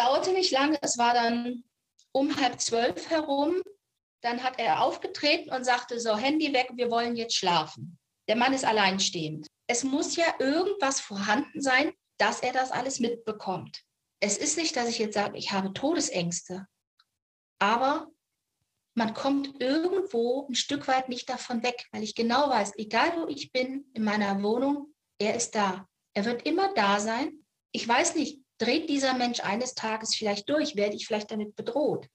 dauerte nicht lange, es war dann um halb zwölf herum. Dann hat er aufgetreten und sagte, so, Handy weg, wir wollen jetzt schlafen. Der Mann ist alleinstehend. Es muss ja irgendwas vorhanden sein, dass er das alles mitbekommt. Es ist nicht, dass ich jetzt sage, ich habe Todesängste, aber man kommt irgendwo ein Stück weit nicht davon weg, weil ich genau weiß, egal wo ich bin in meiner Wohnung, er ist da. Er wird immer da sein. Ich weiß nicht, dreht dieser Mensch eines Tages vielleicht durch, werde ich vielleicht damit bedroht.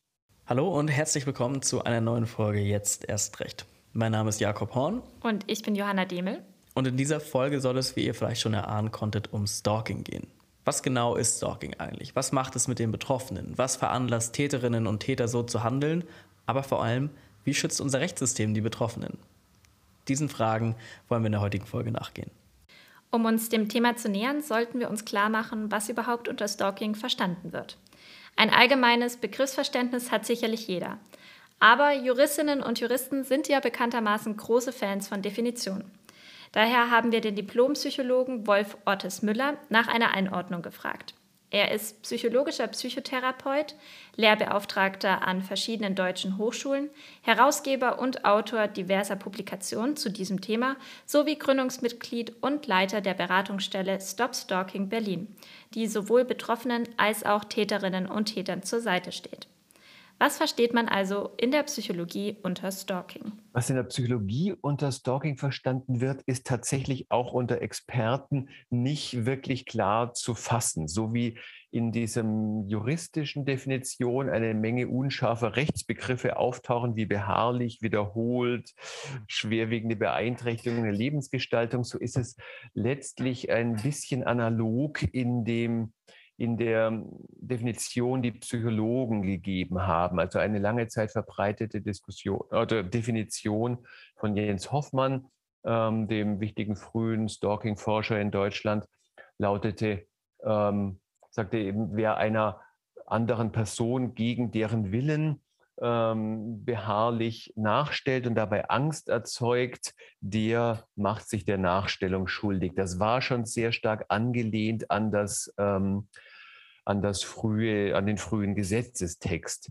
Hallo und herzlich willkommen zu einer neuen Folge Jetzt erst recht. Mein Name ist Jakob Horn. Und ich bin Johanna Demel. Und in dieser Folge soll es, wie ihr vielleicht schon erahnen konntet, um Stalking gehen. Was genau ist Stalking eigentlich? Was macht es mit den Betroffenen? Was veranlasst Täterinnen und Täter so zu handeln? Aber vor allem, wie schützt unser Rechtssystem die Betroffenen? Diesen Fragen wollen wir in der heutigen Folge nachgehen. Um uns dem Thema zu nähern, sollten wir uns klar machen, was überhaupt unter Stalking verstanden wird. Ein allgemeines Begriffsverständnis hat sicherlich jeder. Aber Juristinnen und Juristen sind ja bekanntermaßen große Fans von Definitionen. Daher haben wir den Diplompsychologen Wolf Ortes Müller nach einer Einordnung gefragt. Er ist psychologischer Psychotherapeut, Lehrbeauftragter an verschiedenen deutschen Hochschulen, Herausgeber und Autor diverser Publikationen zu diesem Thema sowie Gründungsmitglied und Leiter der Beratungsstelle Stop Stalking Berlin, die sowohl Betroffenen als auch Täterinnen und Tätern zur Seite steht. Was versteht man also in der Psychologie unter Stalking? Was in der Psychologie unter Stalking verstanden wird, ist tatsächlich auch unter Experten nicht wirklich klar zu fassen. So wie in diesem juristischen Definition eine Menge unscharfer Rechtsbegriffe auftauchen, wie beharrlich, wiederholt, schwerwiegende Beeinträchtigungen der Lebensgestaltung, so ist es letztlich ein bisschen analog in dem in der Definition, die Psychologen gegeben haben. Also eine lange Zeit verbreitete Diskussion oder Definition von Jens Hoffmann, ähm, dem wichtigen frühen Stalking-Forscher in Deutschland, lautete, ähm, sagte eben, wer einer anderen Person gegen deren Willen ähm, beharrlich nachstellt und dabei Angst erzeugt, der macht sich der Nachstellung schuldig. Das war schon sehr stark angelehnt an das, ähm, an das frühe, an den frühen Gesetzestext.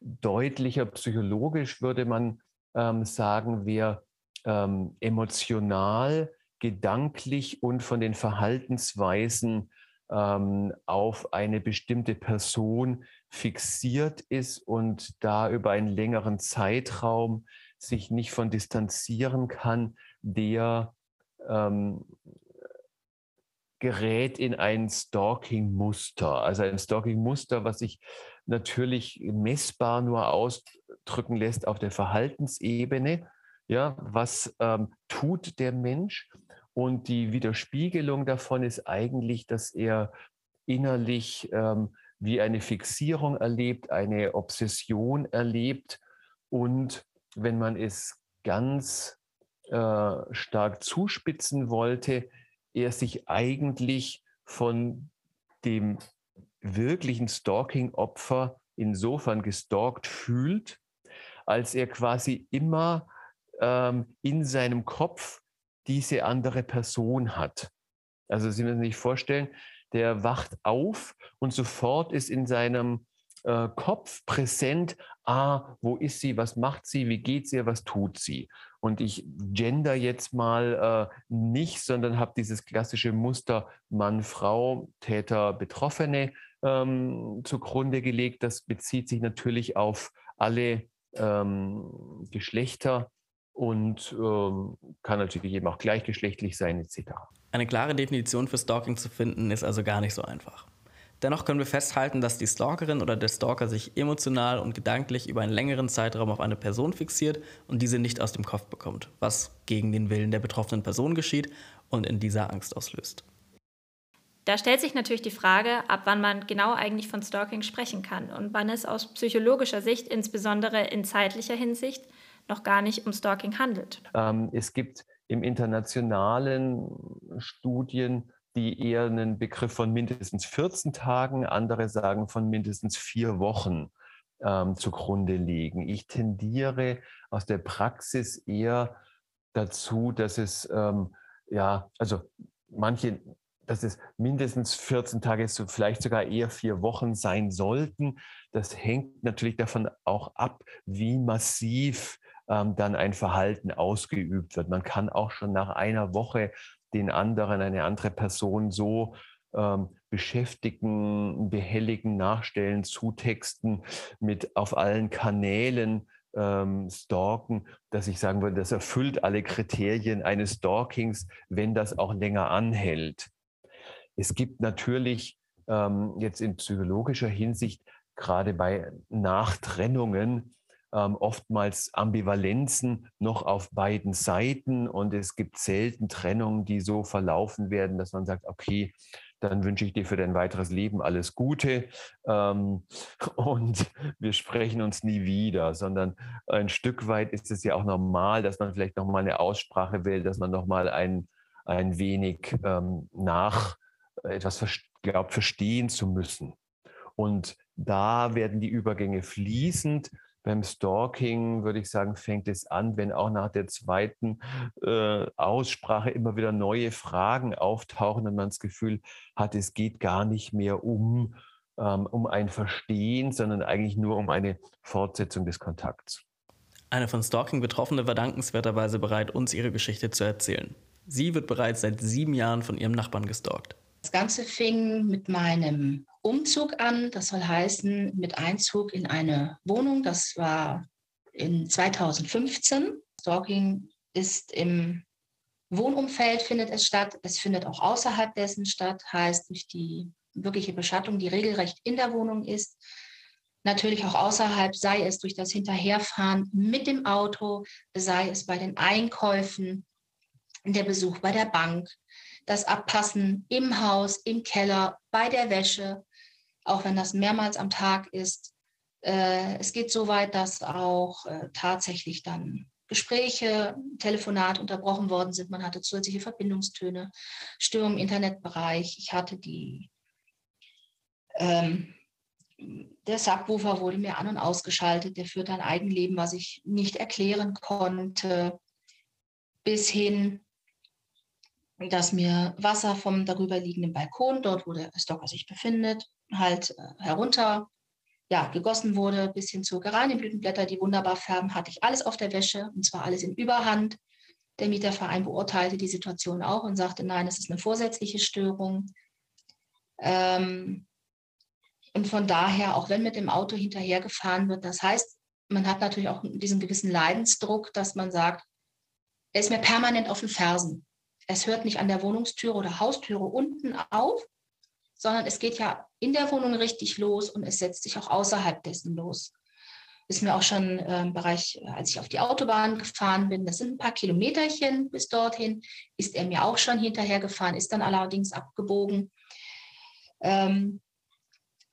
Deutlicher psychologisch würde man ähm, sagen, wer ähm, emotional, gedanklich und von den Verhaltensweisen ähm, auf eine bestimmte Person fixiert ist und da über einen längeren Zeitraum sich nicht von distanzieren kann, der ähm, gerät in ein Stalking-Muster. Also ein Stalking-Muster, was sich natürlich messbar nur ausdrücken lässt auf der Verhaltensebene. Ja, was ähm, tut der Mensch? Und die Widerspiegelung davon ist eigentlich, dass er innerlich ähm, wie eine Fixierung erlebt, eine Obsession erlebt. Und wenn man es ganz äh, stark zuspitzen wollte, er sich eigentlich von dem wirklichen Stalking-Opfer insofern gestalkt fühlt, als er quasi immer ähm, in seinem Kopf diese andere Person hat. Also Sie müssen sich vorstellen, der wacht auf und sofort ist in seinem äh, Kopf präsent, ah, wo ist sie, was macht sie, wie geht sie, was tut sie. Und ich gender jetzt mal äh, nicht, sondern habe dieses klassische Muster Mann, Frau, Täter, Betroffene ähm, zugrunde gelegt. Das bezieht sich natürlich auf alle ähm, Geschlechter und ähm, kann natürlich eben auch gleichgeschlechtlich sein etc. Eine klare Definition für Stalking zu finden ist also gar nicht so einfach. Dennoch können wir festhalten, dass die Stalkerin oder der Stalker sich emotional und gedanklich über einen längeren Zeitraum auf eine Person fixiert und diese nicht aus dem Kopf bekommt, was gegen den Willen der betroffenen Person geschieht und in dieser Angst auslöst. Da stellt sich natürlich die Frage, ab wann man genau eigentlich von Stalking sprechen kann und wann es aus psychologischer Sicht, insbesondere in zeitlicher Hinsicht, noch gar nicht um Stalking handelt. Ähm, es gibt im internationalen Studien, die eher einen Begriff von mindestens 14 Tagen, andere sagen von mindestens vier Wochen ähm, zugrunde legen. Ich tendiere aus der Praxis eher dazu, dass es, ähm, ja, also manche dass es mindestens 14 Tage, vielleicht sogar eher vier Wochen sein sollten. Das hängt natürlich davon auch ab, wie massiv ähm, dann ein Verhalten ausgeübt wird. Man kann auch schon nach einer Woche den anderen, eine andere Person so ähm, beschäftigen, behelligen, nachstellen, zutexten, mit auf allen Kanälen ähm, stalken, dass ich sagen würde, das erfüllt alle Kriterien eines Stalkings, wenn das auch länger anhält. Es gibt natürlich ähm, jetzt in psychologischer Hinsicht gerade bei Nachtrennungen ähm, oftmals Ambivalenzen noch auf beiden Seiten und es gibt selten Trennungen, die so verlaufen werden, dass man sagt, okay, dann wünsche ich dir für dein weiteres Leben alles Gute ähm, und wir sprechen uns nie wieder, sondern ein Stück weit ist es ja auch normal, dass man vielleicht noch mal eine Aussprache will, dass man noch mal ein, ein wenig ähm, nach etwas glaubt verstehen zu müssen. Und da werden die Übergänge fließend. Beim Stalking würde ich sagen, fängt es an, wenn auch nach der zweiten äh, Aussprache immer wieder neue Fragen auftauchen und man das Gefühl hat, es geht gar nicht mehr um, ähm, um ein Verstehen, sondern eigentlich nur um eine Fortsetzung des Kontakts. Eine von Stalking Betroffene war dankenswerterweise bereit, uns ihre Geschichte zu erzählen. Sie wird bereits seit sieben Jahren von ihrem Nachbarn gestalkt. Das Ganze fing mit meinem Umzug an. Das soll heißen, mit Einzug in eine Wohnung. Das war in 2015. Stalking ist im Wohnumfeld findet es statt. Es findet auch außerhalb dessen statt, heißt durch die wirkliche Beschattung, die regelrecht in der Wohnung ist. Natürlich auch außerhalb, sei es durch das Hinterherfahren mit dem Auto, sei es bei den Einkäufen, der Besuch bei der Bank, das Abpassen im Haus, im Keller, bei der Wäsche, auch wenn das mehrmals am Tag ist. Äh, es geht so weit, dass auch äh, tatsächlich dann Gespräche, Telefonate unterbrochen worden sind. Man hatte zusätzliche Verbindungstöne, Störungen im Internetbereich. Ich hatte die, ähm, der Subwoofer wurde mir an- und ausgeschaltet. Der führte ein Eigenleben, was ich nicht erklären konnte, bis hin dass mir Wasser vom darüberliegenden Balkon, dort wo der Stocker sich befindet, halt äh, herunter ja, gegossen wurde, bis hin zu Geranienblütenblätter, die wunderbar färben, hatte ich alles auf der Wäsche und zwar alles in Überhand. Der Mieterverein beurteilte die Situation auch und sagte, nein, es ist eine vorsätzliche Störung. Ähm, und von daher, auch wenn mit dem Auto hinterhergefahren wird, das heißt, man hat natürlich auch diesen gewissen Leidensdruck, dass man sagt, er ist mir permanent auf den Fersen es hört nicht an der Wohnungstüre oder Haustüre unten auf, sondern es geht ja in der Wohnung richtig los und es setzt sich auch außerhalb dessen los. Ist mir auch schon im Bereich, als ich auf die Autobahn gefahren bin, das sind ein paar Kilometerchen bis dorthin, ist er mir auch schon hinterher gefahren, ist dann allerdings abgebogen. Ähm,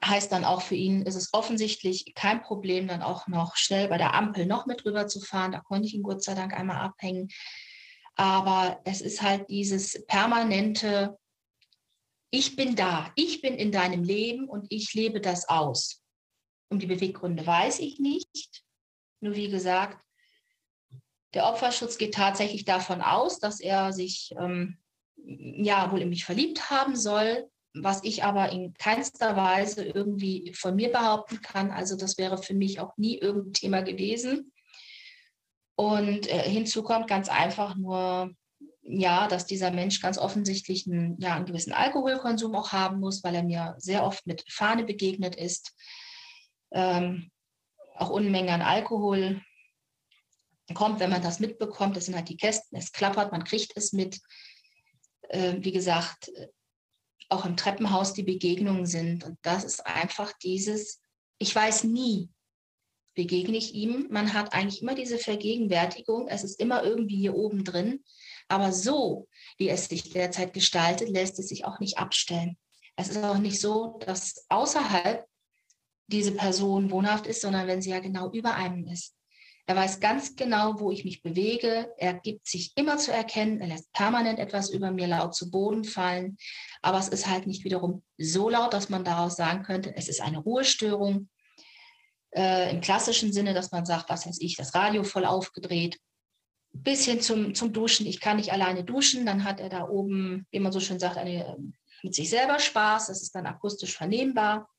heißt dann auch für ihn, ist es offensichtlich kein Problem, dann auch noch schnell bei der Ampel noch mit rüber zu fahren. Da konnte ich ihn Gott sei Dank einmal abhängen. Aber es ist halt dieses permanente, ich bin da, ich bin in deinem Leben und ich lebe das aus. Um die Beweggründe weiß ich nicht. Nur wie gesagt, der Opferschutz geht tatsächlich davon aus, dass er sich ähm, ja wohl in mich verliebt haben soll, was ich aber in keinster Weise irgendwie von mir behaupten kann. Also das wäre für mich auch nie irgendein Thema gewesen. Und äh, hinzu kommt ganz einfach nur, ja, dass dieser Mensch ganz offensichtlich einen, ja, einen gewissen Alkoholkonsum auch haben muss, weil er mir sehr oft mit Fahne begegnet ist. Ähm, auch Unmengen an Alkohol kommt, wenn man das mitbekommt. Das sind halt die Kästen, es klappert, man kriegt es mit. Äh, wie gesagt, auch im Treppenhaus die Begegnungen sind. Und das ist einfach dieses, ich weiß nie, begegne ich ihm. Man hat eigentlich immer diese Vergegenwärtigung, es ist immer irgendwie hier oben drin. Aber so, wie es sich derzeit gestaltet, lässt es sich auch nicht abstellen. Es ist auch nicht so, dass außerhalb diese Person wohnhaft ist, sondern wenn sie ja genau über einem ist. Er weiß ganz genau, wo ich mich bewege. Er gibt sich immer zu erkennen. Er lässt permanent etwas über mir laut zu Boden fallen. Aber es ist halt nicht wiederum so laut, dass man daraus sagen könnte, es ist eine Ruhestörung äh, im klassischen Sinne, dass man sagt, was weiß ich, das Radio voll aufgedreht, bis hin zum, zum Duschen. Ich kann nicht alleine duschen, dann hat er da oben, wie man so schön sagt, eine mit sich selber Spaß, das ist dann akustisch vernehmbar.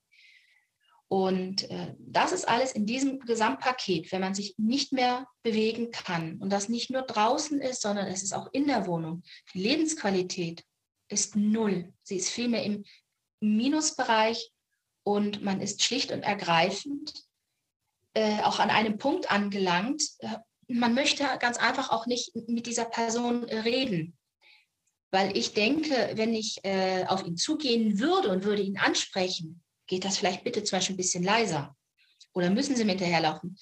Und äh, das ist alles in diesem Gesamtpaket, wenn man sich nicht mehr bewegen kann und das nicht nur draußen ist, sondern es ist auch in der Wohnung. Die Lebensqualität ist null. Sie ist vielmehr im Minusbereich und man ist schlicht und ergreifend äh, auch an einem Punkt angelangt. Äh, man möchte ganz einfach auch nicht mit dieser Person reden. Weil ich denke, wenn ich äh, auf ihn zugehen würde und würde ihn ansprechen, geht das vielleicht bitte zum Beispiel ein bisschen leiser? Oder müssen Sie mir hinterherlaufen?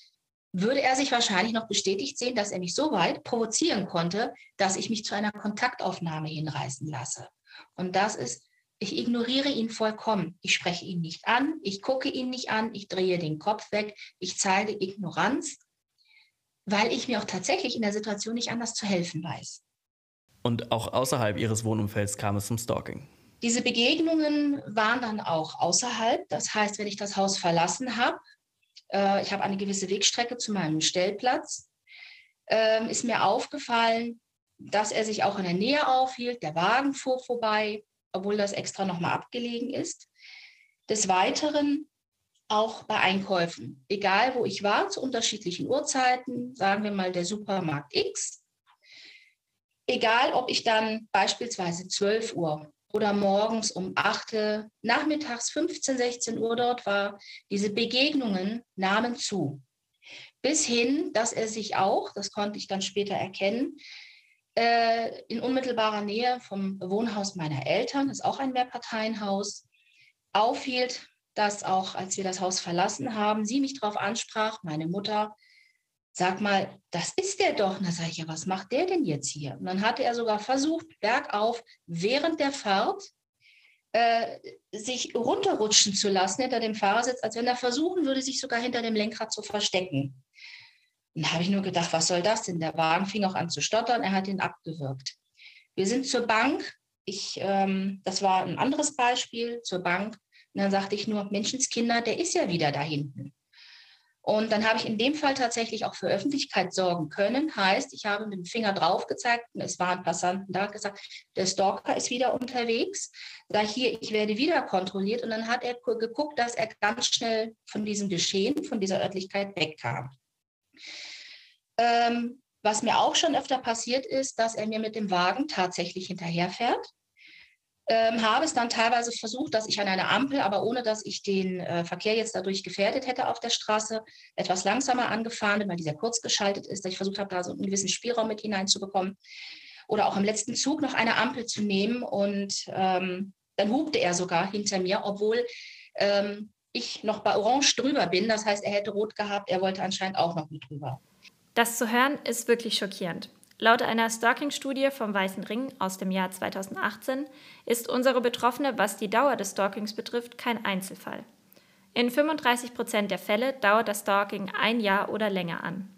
Würde er sich wahrscheinlich noch bestätigt sehen, dass er mich so weit provozieren konnte, dass ich mich zu einer Kontaktaufnahme hinreißen lasse. Und das ist, ich ignoriere ihn vollkommen. Ich spreche ihn nicht an, ich gucke ihn nicht an, ich drehe den Kopf weg, ich zeige Ignoranz, weil ich mir auch tatsächlich in der Situation nicht anders zu helfen weiß. Und auch außerhalb ihres Wohnumfelds kam es zum Stalking. Diese Begegnungen waren dann auch außerhalb. Das heißt, wenn ich das Haus verlassen habe, äh, ich habe eine gewisse Wegstrecke zu meinem Stellplatz, äh, ist mir aufgefallen, dass er sich auch in der Nähe aufhielt. Der Wagen fuhr vorbei, obwohl das extra nochmal abgelegen ist. Des Weiteren auch bei Einkäufen, egal wo ich war, zu unterschiedlichen Uhrzeiten, sagen wir mal der Supermarkt X, egal ob ich dann beispielsweise 12 Uhr oder morgens um 8, nachmittags 15, 16 Uhr dort war, diese Begegnungen nahmen zu. Bis hin, dass er sich auch, das konnte ich dann später erkennen, äh, in unmittelbarer Nähe vom Wohnhaus meiner Eltern, das ist auch ein Mehrparteienhaus, aufhielt, dass auch, als wir das Haus verlassen haben, sie mich darauf ansprach, meine Mutter, sag mal, das ist der doch. Und da sage ich, ja, was macht der denn jetzt hier? Und dann hatte er sogar versucht, bergauf während der Fahrt äh, sich runterrutschen zu lassen hinter dem Fahrersitz, als wenn er versuchen würde, sich sogar hinter dem Lenkrad zu verstecken. Und da habe ich nur gedacht, was soll das denn? Der Wagen fing auch an zu stottern, er hat ihn abgewürgt. Wir sind zur Bank. Ich, ähm, das war ein anderes Beispiel, zur Bank. Und dann sagte ich nur, Menschenskinder, der ist ja wieder da hinten. Und dann habe ich in dem Fall tatsächlich auch für Öffentlichkeit sorgen können. Heißt, ich habe mit dem Finger drauf gezeigt und es waren Passanten da gesagt, der Stalker ist wieder unterwegs. Da hier, ich werde wieder kontrolliert. Und dann hat er geguckt, dass er ganz schnell von diesem Geschehen, von dieser Örtlichkeit wegkam. Ähm, was mir auch schon öfter passiert ist, dass er mir mit dem Wagen tatsächlich hinterherfährt ähm, habe es dann teilweise versucht, dass ich an einer Ampel, aber ohne dass ich den äh, Verkehr jetzt dadurch gefährdet hätte auf der Straße, etwas langsamer angefahren bin, weil dieser kurz geschaltet ist, dass ich versucht habe, da so einen gewissen Spielraum mit hineinzubekommen. Oder auch im letzten Zug noch eine Ampel zu nehmen und ähm, dann hupte er sogar hinter mir, obwohl ähm, ich noch bei Orange drüber bin. Das heißt, er hätte rot gehabt, er wollte anscheinend auch noch mit drüber. Das zu hören ist wirklich schockierend. Laut einer Stalking-Studie vom Weißen Ring aus dem Jahr 2018 ist unsere Betroffene, was die Dauer des Stalkings betrifft, kein Einzelfall. In 35 Prozent der Fälle dauert das Stalking ein Jahr oder länger an.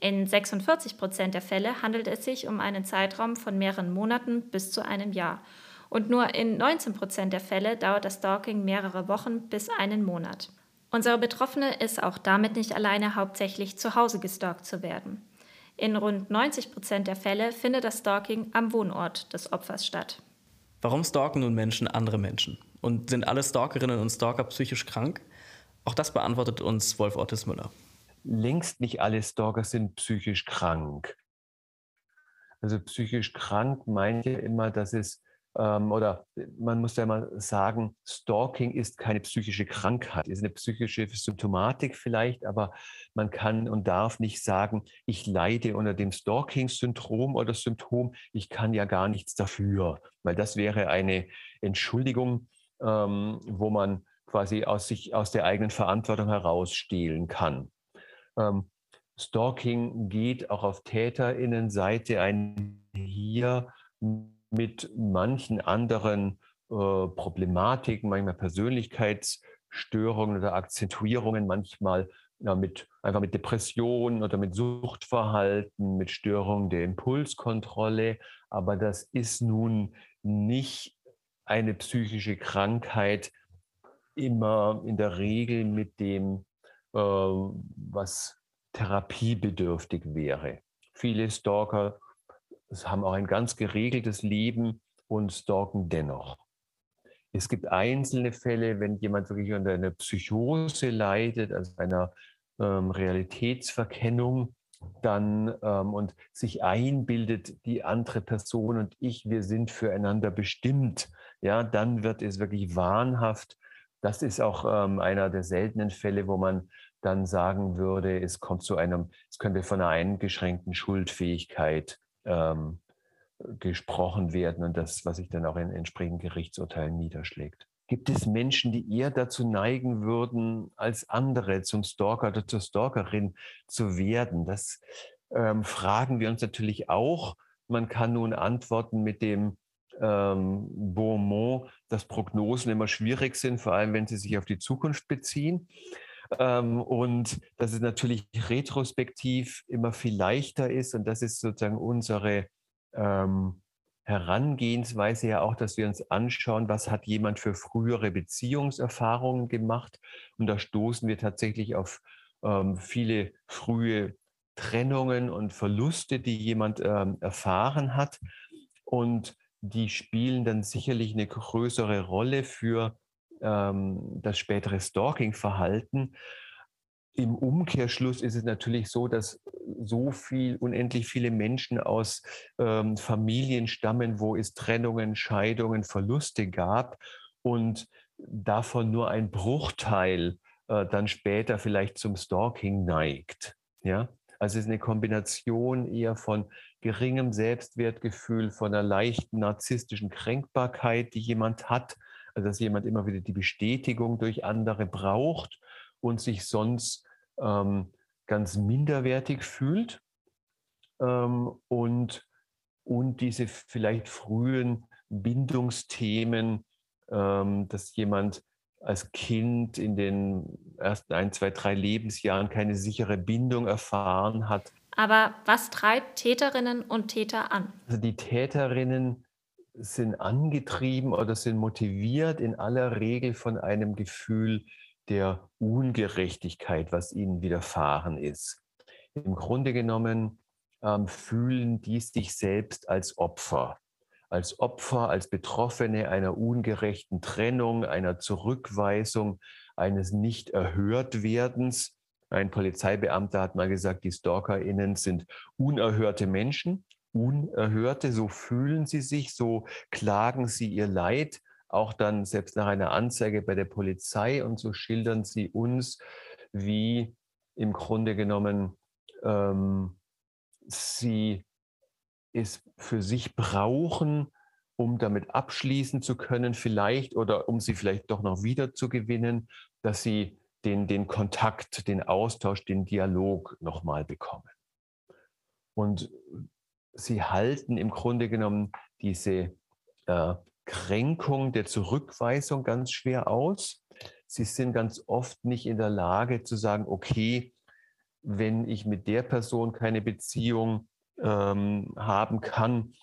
In 46 Prozent der Fälle handelt es sich um einen Zeitraum von mehreren Monaten bis zu einem Jahr. Und nur in 19 Prozent der Fälle dauert das Stalking mehrere Wochen bis einen Monat. Unsere Betroffene ist auch damit nicht alleine, hauptsächlich zu Hause gestalkt zu werden. In rund 90 Prozent der Fälle findet das Stalking am Wohnort des Opfers statt. Warum stalken nun Menschen andere Menschen? Und sind alle Stalkerinnen und Stalker psychisch krank? Auch das beantwortet uns Wolf Ottes Müller. Längst nicht alle Stalker sind psychisch krank. Also psychisch krank meint ja immer, dass es ähm, oder man muss ja mal sagen, Stalking ist keine psychische Krankheit, ist eine psychische Symptomatik vielleicht, aber man kann und darf nicht sagen, ich leide unter dem Stalking-Syndrom oder Symptom, ich kann ja gar nichts dafür, weil das wäre eine Entschuldigung, ähm, wo man quasi aus sich aus der eigenen Verantwortung herausstehlen kann. Ähm, Stalking geht auch auf TäterInnenseite ein hier mit manchen anderen äh, Problematiken, manchmal Persönlichkeitsstörungen oder Akzentuierungen, manchmal ja, mit, einfach mit Depressionen oder mit Suchtverhalten, mit Störungen der Impulskontrolle. Aber das ist nun nicht eine psychische Krankheit, immer in der Regel mit dem, äh, was therapiebedürftig wäre. Viele Stalker haben auch ein ganz geregeltes Leben und stalken dennoch. Es gibt einzelne Fälle, wenn jemand wirklich unter einer Psychose leidet, also einer ähm, Realitätsverkennung, dann ähm, und sich einbildet, die andere Person und ich, wir sind füreinander bestimmt, ja, dann wird es wirklich wahnhaft. Das ist auch ähm, einer der seltenen Fälle, wo man dann sagen würde, es kommt zu einem, es könnte von einer eingeschränkten Schuldfähigkeit ähm, gesprochen werden und das, was sich dann auch in entsprechenden Gerichtsurteilen niederschlägt. Gibt es Menschen, die eher dazu neigen würden, als andere zum Stalker oder zur Stalkerin zu werden? Das ähm, fragen wir uns natürlich auch. Man kann nun antworten mit dem ähm, Beaumont, dass Prognosen immer schwierig sind, vor allem wenn sie sich auf die Zukunft beziehen. Ähm, und dass es natürlich retrospektiv immer viel leichter ist. Und das ist sozusagen unsere ähm, Herangehensweise ja auch, dass wir uns anschauen, was hat jemand für frühere Beziehungserfahrungen gemacht. Und da stoßen wir tatsächlich auf ähm, viele frühe Trennungen und Verluste, die jemand ähm, erfahren hat. Und die spielen dann sicherlich eine größere Rolle für ähm, das spätere Stalking-Verhalten. Im Umkehrschluss ist es natürlich so, dass so viel, unendlich viele Menschen aus ähm, Familien stammen, wo es Trennungen, Scheidungen, Verluste gab und davon nur ein Bruchteil äh, dann später vielleicht zum Stalking neigt. Ja, also es ist eine Kombination eher von geringem Selbstwertgefühl, von einer leichten narzisstischen Kränkbarkeit, die jemand hat, dass jemand immer wieder die Bestätigung durch andere braucht und sich sonst ähm, ganz minderwertig fühlt ähm, und, und diese vielleicht frühen Bindungsthemen, ähm, dass jemand als Kind in den ersten ein, zwei, drei Lebensjahren keine sichere Bindung erfahren hat. Aber was treibt Täterinnen und Täter an? Also die Täterinnen sind angetrieben oder sind motiviert in aller Regel von einem Gefühl der Ungerechtigkeit, was ihnen widerfahren ist. Im Grunde genommen ähm, fühlen die sich selbst als Opfer, als Opfer, als Betroffene einer ungerechten Trennung, einer Zurückweisung, eines Nicht-Erhört-Werdens. Ein Polizeibeamter hat mal gesagt, die StalkerInnen sind unerhörte Menschen, Unerhörte, so fühlen sie sich, so klagen sie ihr Leid auch dann selbst nach einer Anzeige bei der Polizei und so schildern sie uns, wie im Grunde genommen ähm, sie es für sich brauchen, um damit abschließen zu können, vielleicht oder um sie vielleicht doch noch wieder zu gewinnen, dass sie den, den Kontakt, den Austausch, den Dialog nochmal bekommen. Und sie halten im Grunde genommen diese äh, Kränkung der Zurückweisung ganz schwer aus. Sie sind ganz oft nicht in der Lage zu sagen, okay, wenn ich mit der Person keine Beziehung ähm, haben kann,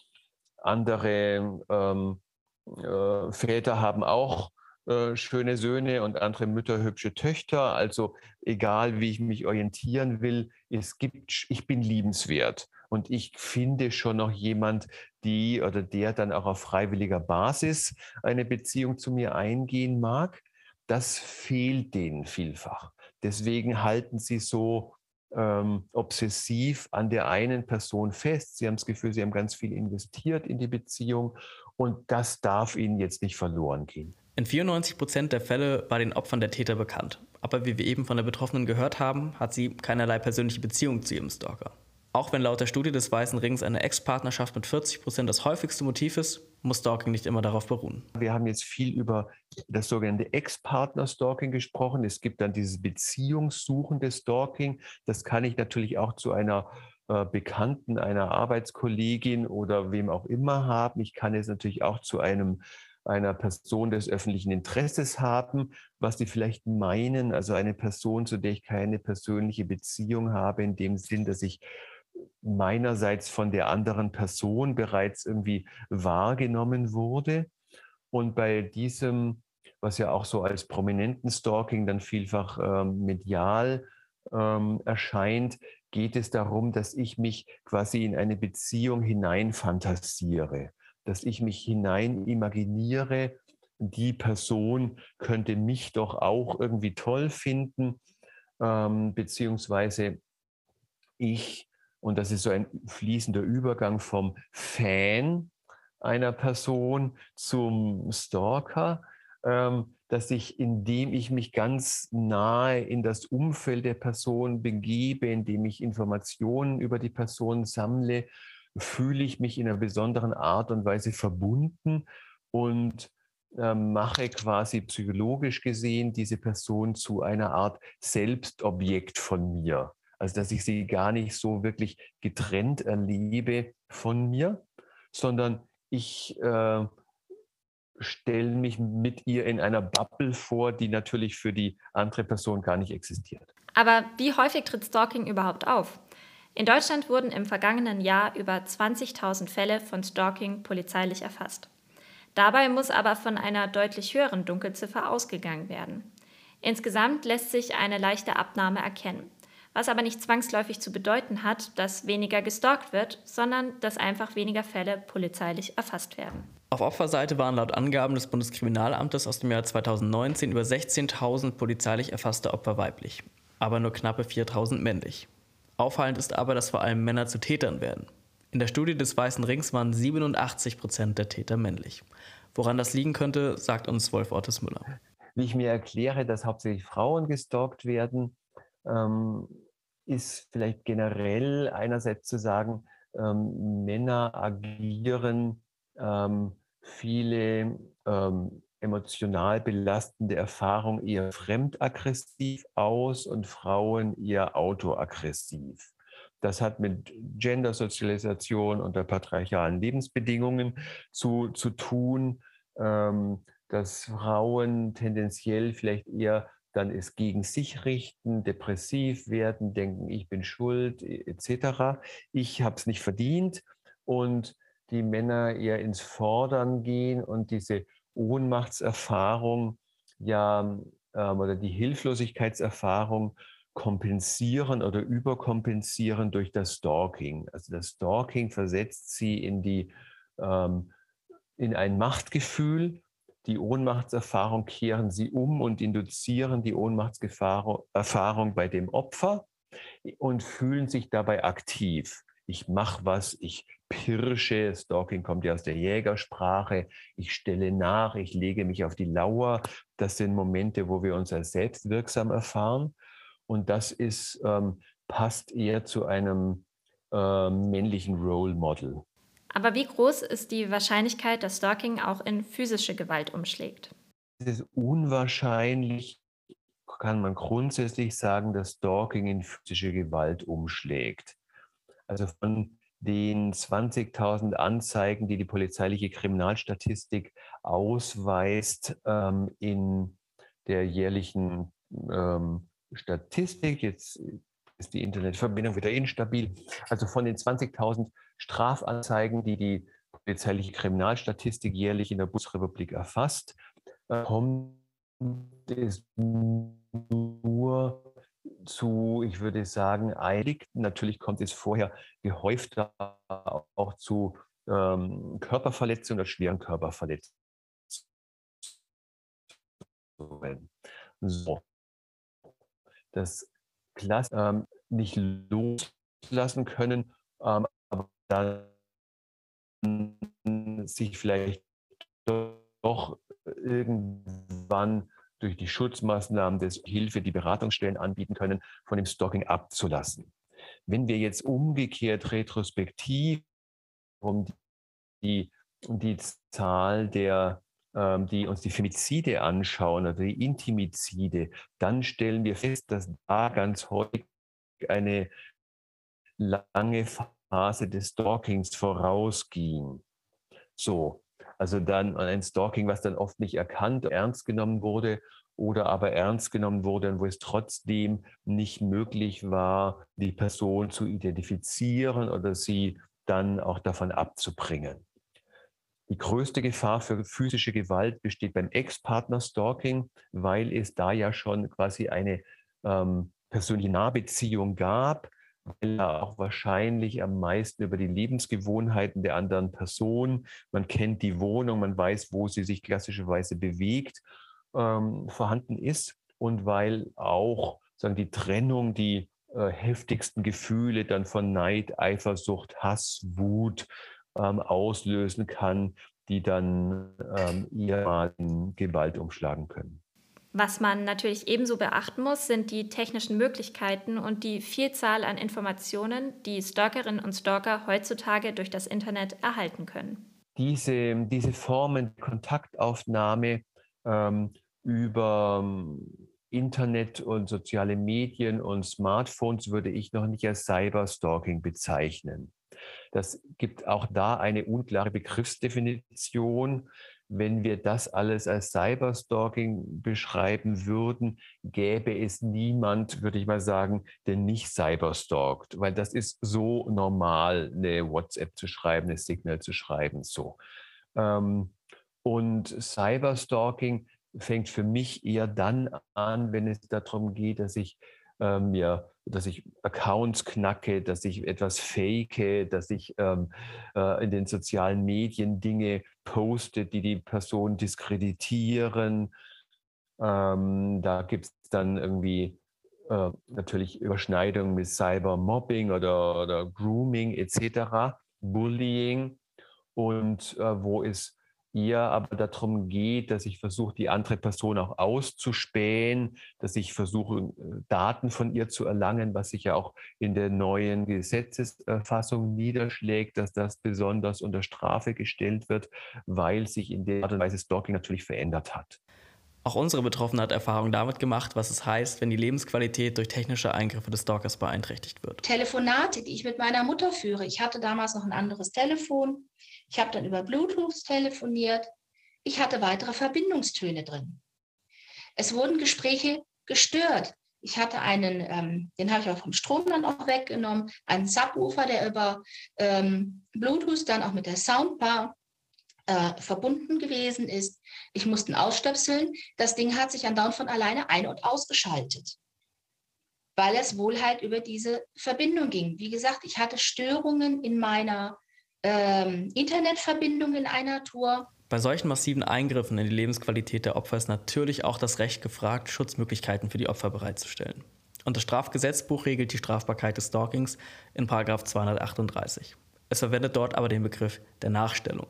andere ähm, äh, Väter haben auch äh, schöne Söhne und andere Mütter hübsche Töchter. Also egal, wie ich mich orientieren will, es gibt, ich bin liebenswert und ich finde schon noch jemand, die oder der dann auch auf freiwilliger Basis eine Beziehung zu mir eingehen mag. Das fehlt denen vielfach. Deswegen halten sie so ähm, obsessiv an der einen Person fest. Sie haben das Gefühl, sie haben ganz viel investiert in die Beziehung und das darf ihnen jetzt nicht verloren gehen. In 94 Prozent der Fälle war den Opfern der Täter bekannt. Aber wie wir eben von der Betroffenen gehört haben, hat sie keinerlei persönliche Beziehung zu ihrem Stalker. Auch wenn laut der Studie des Weißen Rings eine Ex-Partnerschaft mit 40 Prozent das häufigste Motiv ist, muss Stalking nicht immer darauf beruhen. Wir haben jetzt viel über das sogenannte Ex-Partner-Stalking gesprochen. Es gibt dann dieses beziehungssuchende Stalking. Das kann ich natürlich auch zu einer äh, Bekannten, einer Arbeitskollegin oder wem auch immer haben. Ich kann es natürlich auch zu einem einer Person des öffentlichen Interesses haben, was sie vielleicht meinen, also eine Person, zu der ich keine persönliche Beziehung habe, in dem Sinn, dass ich meinerseits von der anderen Person bereits irgendwie wahrgenommen wurde. Und bei diesem, was ja auch so als prominenten Stalking dann vielfach ähm, medial ähm, erscheint, geht es darum, dass ich mich quasi in eine Beziehung hineinfantasiere, dass ich mich hinein imaginiere, die Person könnte mich doch auch irgendwie toll finden, ähm, beziehungsweise ich, und das ist so ein fließender Übergang vom Fan einer Person zum Stalker, ähm, dass ich, indem ich mich ganz nahe in das Umfeld der Person begebe, indem ich Informationen über die Person sammle, fühle ich mich in einer besonderen Art und Weise verbunden und äh, mache quasi psychologisch gesehen diese Person zu einer Art Selbstobjekt von mir. Also dass ich sie gar nicht so wirklich getrennt erlebe von mir, sondern ich äh, stelle mich mit ihr in einer Bubble vor, die natürlich für die andere Person gar nicht existiert. Aber wie häufig tritt Stalking überhaupt auf? In Deutschland wurden im vergangenen Jahr über 20.000 Fälle von Stalking polizeilich erfasst. Dabei muss aber von einer deutlich höheren Dunkelziffer ausgegangen werden. Insgesamt lässt sich eine leichte Abnahme erkennen, was aber nicht zwangsläufig zu bedeuten hat, dass weniger gestalkt wird, sondern dass einfach weniger Fälle polizeilich erfasst werden. Auf Opferseite waren laut Angaben des Bundeskriminalamtes aus dem Jahr 2019 über 16.000 polizeilich erfasste Opfer weiblich, aber nur knappe 4.000 männlich. Auffallend ist aber, dass vor allem Männer zu Tätern werden. In der Studie des Weißen Rings waren 87 Prozent der Täter männlich. Woran das liegen könnte, sagt uns Wolf Ortes Müller. Wie ich mir erkläre, dass hauptsächlich Frauen gestalkt werden, ähm, ist vielleicht generell einerseits zu sagen, ähm, Männer agieren ähm, viele ähm, emotional belastende Erfahrungen eher fremdaggressiv aus und Frauen eher autoaggressiv. Das hat mit Gendersozialisation und der patriarchalen Lebensbedingungen zu, zu tun, ähm, dass Frauen tendenziell vielleicht eher dann es gegen sich richten, depressiv werden, denken, ich bin schuld, etc. Ich habe es nicht verdient und die Männer eher ins Fordern gehen und diese Ohnmachtserfahrung ja ähm, oder die Hilflosigkeitserfahrung kompensieren oder überkompensieren durch das Stalking. Also das Stalking versetzt sie in die ähm, in ein Machtgefühl. Die Ohnmachtserfahrung kehren sie um und induzieren die Ohnmachtserfahrung bei dem Opfer und fühlen sich dabei aktiv ich mache was, ich pirsche, Stalking kommt ja aus der Jägersprache, ich stelle nach, ich lege mich auf die Lauer. Das sind Momente, wo wir uns als selbstwirksam erfahren. Und das ist, ähm, passt eher zu einem äh, männlichen Role Model. Aber wie groß ist die Wahrscheinlichkeit, dass Stalking auch in physische Gewalt umschlägt? Es ist unwahrscheinlich, kann man grundsätzlich sagen, dass Stalking in physische Gewalt umschlägt. Also von den 20.000 Anzeigen, die die polizeiliche Kriminalstatistik ausweist ähm, in der jährlichen ähm, Statistik, jetzt ist die Internetverbindung wieder instabil, also von den 20.000 Strafanzeigen, die die polizeiliche Kriminalstatistik jährlich in der Bundesrepublik erfasst, äh, kommt es nur zu, ich würde sagen, eilig. Natürlich kommt es vorher gehäufter auch zu ähm, Körperverletzungen oder schweren Körperverletzungen. So. Das Klasse ähm, nicht loslassen können, ähm, dann sich vielleicht doch irgendwann durch die Schutzmaßnahmen des Hilfe, die Beratungsstellen anbieten können, von dem Stalking abzulassen. Wenn wir jetzt umgekehrt retrospektiv um die, die Zahl der, ähm, die uns die Femizide anschauen, also die Intimizide, dann stellen wir fest, dass da ganz häufig eine lange Phase des Stalkings vorausging. So, also dann ein Stalking, was dann oft nicht erkannt, ernst genommen wurde oder aber ernst genommen wurde und wo es trotzdem nicht möglich war, die Person zu identifizieren oder sie dann auch davon abzubringen. Die größte Gefahr für physische Gewalt besteht beim Ex-Partner-Stalking, weil es da ja schon quasi eine ähm, persönliche Nahbeziehung gab, weil er auch wahrscheinlich am meisten über die Lebensgewohnheiten der anderen Person, man kennt die Wohnung, man weiß, wo sie sich klassischerweise bewegt, ähm, vorhanden ist und weil auch sagen die Trennung, die äh, heftigsten Gefühle dann von Neid, Eifersucht, Hass, Wut ähm, auslösen kann, die dann ähm, ihr mal in Gewalt umschlagen können. Was man natürlich ebenso beachten muss, sind die technischen Möglichkeiten und die Vielzahl an Informationen, die Stalkerinnen und Stalker heutzutage durch das Internet erhalten können. Diese, diese Formen Kontaktaufnahme ähm, über ähm, Internet und soziale Medien und Smartphones würde ich noch nicht als Cyberstalking bezeichnen. Das gibt auch da eine unklare Begriffsdefinition. Wenn wir das alles als Cyberstalking beschreiben würden, gäbe es niemand, würde ich mal sagen, der nicht cyberstalkt, weil das ist so normal, eine WhatsApp zu schreiben, eine Signal zu schreiben, so. Ähm, und Cyberstalking fängt für mich eher dann an, wenn es darum geht, dass ich ähm, ja, dass ich Accounts knacke, dass ich etwas fake, dass ich ähm, äh, in den sozialen Medien Dinge poste, die die Person diskreditieren. Ähm, da gibt es dann irgendwie äh, natürlich Überschneidungen mit Cybermobbing oder, oder Grooming etc., Bullying und äh, wo es eher aber darum geht, dass ich versuche, die andere Person auch auszuspähen, dass ich versuche, äh, Daten von ihr zu erlangen, was sich ja auch in der neuen Gesetzesfassung niederschlägt, dass das besonders unter Strafe gestellt wird, weil sich in der Art und Weise Stalking natürlich verändert hat. Auch unsere Betroffene hat Erfahrung damit gemacht, was es heißt, wenn die Lebensqualität durch technische Eingriffe des Stalkers beeinträchtigt wird. Telefonate, die ich mit meiner Mutter führe. Ich hatte damals noch ein anderes Telefon. Ich habe dann über Bluetooth telefoniert. Ich hatte weitere Verbindungstöne drin. Es wurden Gespräche gestört. Ich hatte einen, ähm, den habe ich auch vom Strom dann auch weggenommen, einen Subwoofer, der über ähm, Bluetooth dann auch mit der Soundbar äh, verbunden gewesen ist. Ich musste ausstöpseln. Das Ding hat sich andauernd von alleine ein- und ausgeschaltet, weil es wohl halt über diese Verbindung ging. Wie gesagt, ich hatte Störungen in meiner ähm, Internetverbindung in einer Tour. Bei solchen massiven Eingriffen in die Lebensqualität der Opfer ist natürlich auch das Recht gefragt, Schutzmöglichkeiten für die Opfer bereitzustellen. Und das Strafgesetzbuch regelt die Strafbarkeit des Stalkings in 238. Es verwendet dort aber den Begriff der Nachstellung.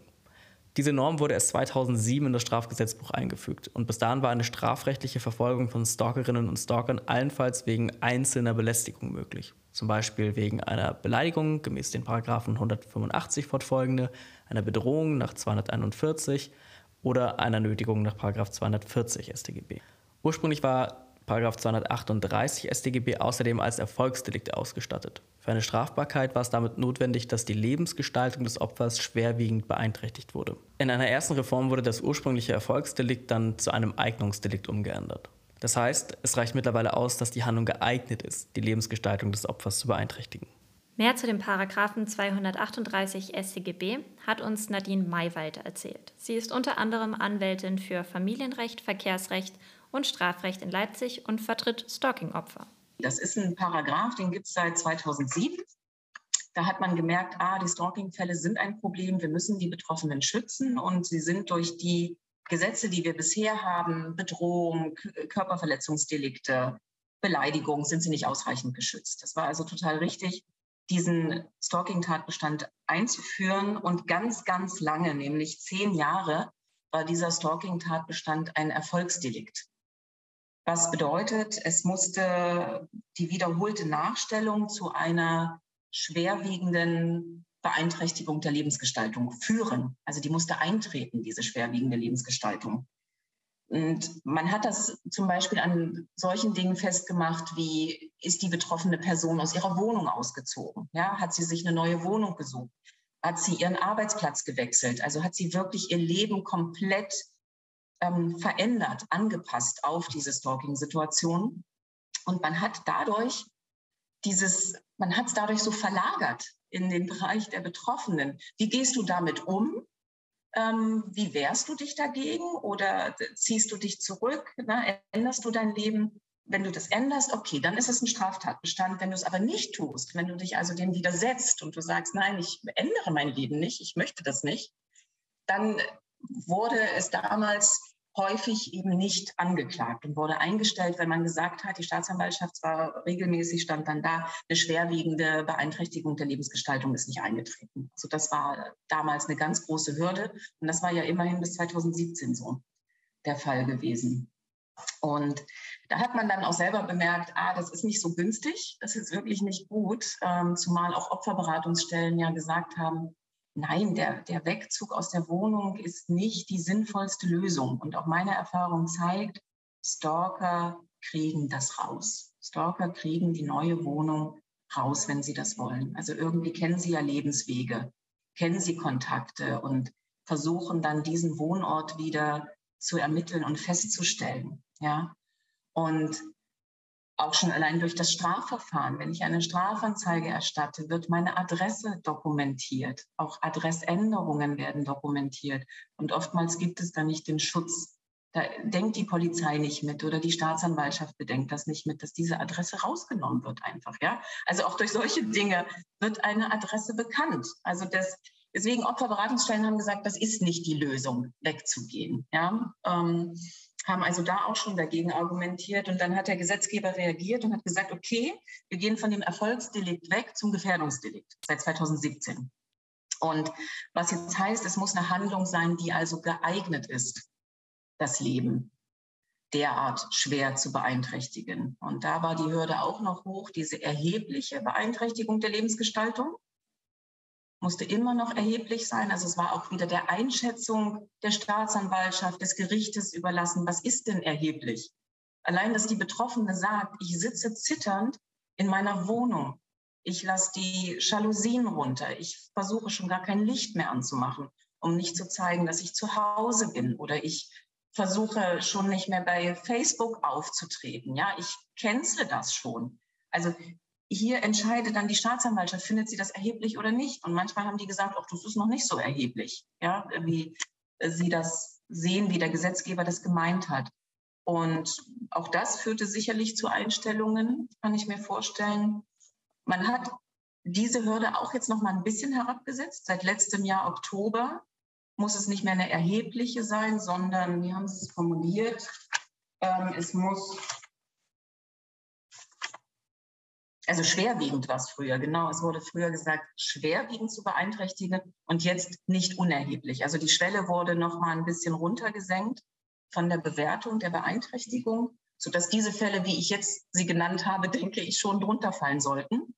Diese Norm wurde erst 2007 in das Strafgesetzbuch eingefügt und bis dahin war eine strafrechtliche Verfolgung von Stalkerinnen und Stalkern allenfalls wegen einzelner Belästigung möglich. Zum Beispiel wegen einer Beleidigung gemäß den Paragraphen 185 fortfolgende, einer Bedrohung nach 241 oder einer Nötigung nach Paragraph 240 StGB. Ursprünglich war Paragraph 238 StGB außerdem als Erfolgsdelikt ausgestattet. Für eine Strafbarkeit war es damit notwendig, dass die Lebensgestaltung des Opfers schwerwiegend beeinträchtigt wurde. In einer ersten Reform wurde das ursprüngliche Erfolgsdelikt dann zu einem Eignungsdelikt umgeändert. Das heißt, es reicht mittlerweile aus, dass die Handlung geeignet ist, die Lebensgestaltung des Opfers zu beeinträchtigen. Mehr zu dem Paragraphen 238 StGB hat uns Nadine Maywald erzählt. Sie ist unter anderem Anwältin für Familienrecht, Verkehrsrecht und Strafrecht in Leipzig und vertritt Stalking-Opfer. Das ist ein Paragraph, den gibt es seit 2007. Da hat man gemerkt, ah, die Stalking-Fälle sind ein Problem, wir müssen die Betroffenen schützen und sie sind durch die Gesetze, die wir bisher haben, Bedrohung, Körperverletzungsdelikte, Beleidigung, sind sie nicht ausreichend geschützt. Das war also total richtig, diesen Stalking-Tatbestand einzuführen und ganz, ganz lange, nämlich zehn Jahre, war dieser Stalking-Tatbestand ein Erfolgsdelikt. Was bedeutet, es musste die wiederholte Nachstellung zu einer schwerwiegenden Beeinträchtigung der Lebensgestaltung führen. Also die musste eintreten, diese schwerwiegende Lebensgestaltung. Und man hat das zum Beispiel an solchen Dingen festgemacht, wie ist die betroffene Person aus ihrer Wohnung ausgezogen? Ja, hat sie sich eine neue Wohnung gesucht? Hat sie ihren Arbeitsplatz gewechselt? Also hat sie wirklich ihr Leben komplett ähm, verändert, angepasst auf diese Stalking-Situation. Und man hat dadurch dieses, man hat es dadurch so verlagert in den Bereich der Betroffenen. Wie gehst du damit um? Ähm, wie wehrst du dich dagegen oder ziehst du dich zurück? Ne? Änderst du dein Leben? wenn du das änderst, okay, dann ist es ein Straftatbestand. Wenn du es aber nicht tust, wenn du dich also dem widersetzt und du sagst, nein, ich ändere mein Leben nicht, ich möchte das nicht, dann wurde es damals häufig eben nicht angeklagt und wurde eingestellt, wenn man gesagt hat, die Staatsanwaltschaft zwar regelmäßig stand dann da, eine schwerwiegende Beeinträchtigung der Lebensgestaltung ist nicht eingetreten. Also das war damals eine ganz große Hürde und das war ja immerhin bis 2017 so der Fall gewesen. Und da hat man dann auch selber bemerkt, ah, das ist nicht so günstig, das ist wirklich nicht gut, ähm, zumal auch Opferberatungsstellen ja gesagt haben, nein, der, der Wegzug aus der Wohnung ist nicht die sinnvollste Lösung. Und auch meine Erfahrung zeigt, Stalker kriegen das raus. Stalker kriegen die neue Wohnung raus, wenn sie das wollen. Also irgendwie kennen sie ja Lebenswege, kennen sie Kontakte und versuchen dann diesen Wohnort wieder zu ermitteln und festzustellen. Ja, und auch schon allein durch das Strafverfahren, wenn ich eine Strafanzeige erstatte, wird meine Adresse dokumentiert. Auch Adressänderungen werden dokumentiert. Und oftmals gibt es da nicht den Schutz. Da denkt die Polizei nicht mit oder die Staatsanwaltschaft bedenkt das nicht mit, dass diese Adresse rausgenommen wird einfach. Ja, also auch durch solche Dinge wird eine Adresse bekannt. Also das, deswegen Opferberatungsstellen haben gesagt, das ist nicht die Lösung, wegzugehen. Ja. Ähm, haben also da auch schon dagegen argumentiert. Und dann hat der Gesetzgeber reagiert und hat gesagt, okay, wir gehen von dem Erfolgsdelikt weg zum Gefährdungsdelikt seit 2017. Und was jetzt heißt, es muss eine Handlung sein, die also geeignet ist, das Leben derart schwer zu beeinträchtigen. Und da war die Hürde auch noch hoch, diese erhebliche Beeinträchtigung der Lebensgestaltung musste immer noch erheblich sein. Also es war auch wieder der Einschätzung der Staatsanwaltschaft, des Gerichtes überlassen, was ist denn erheblich? Allein, dass die Betroffene sagt, ich sitze zitternd in meiner Wohnung, ich lasse die Jalousien runter, ich versuche schon gar kein Licht mehr anzumachen, um nicht zu zeigen, dass ich zu Hause bin oder ich versuche schon nicht mehr bei Facebook aufzutreten. Ja, ich cancele das schon. Also hier entscheidet dann die Staatsanwaltschaft, findet sie das erheblich oder nicht. Und manchmal haben die gesagt, auch das ist noch nicht so erheblich, ja, wie sie das sehen, wie der Gesetzgeber das gemeint hat. Und auch das führte sicherlich zu Einstellungen, kann ich mir vorstellen. Man hat diese Hürde auch jetzt noch mal ein bisschen herabgesetzt. Seit letztem Jahr Oktober muss es nicht mehr eine erhebliche sein, sondern, wie haben Sie es formuliert, ähm, es muss also schwerwiegend war es früher, genau. Es wurde früher gesagt, schwerwiegend zu beeinträchtigen und jetzt nicht unerheblich. Also die Schwelle wurde noch mal ein bisschen runtergesenkt von der Bewertung der Beeinträchtigung, sodass diese Fälle, wie ich jetzt sie genannt habe, denke ich, schon drunter fallen sollten.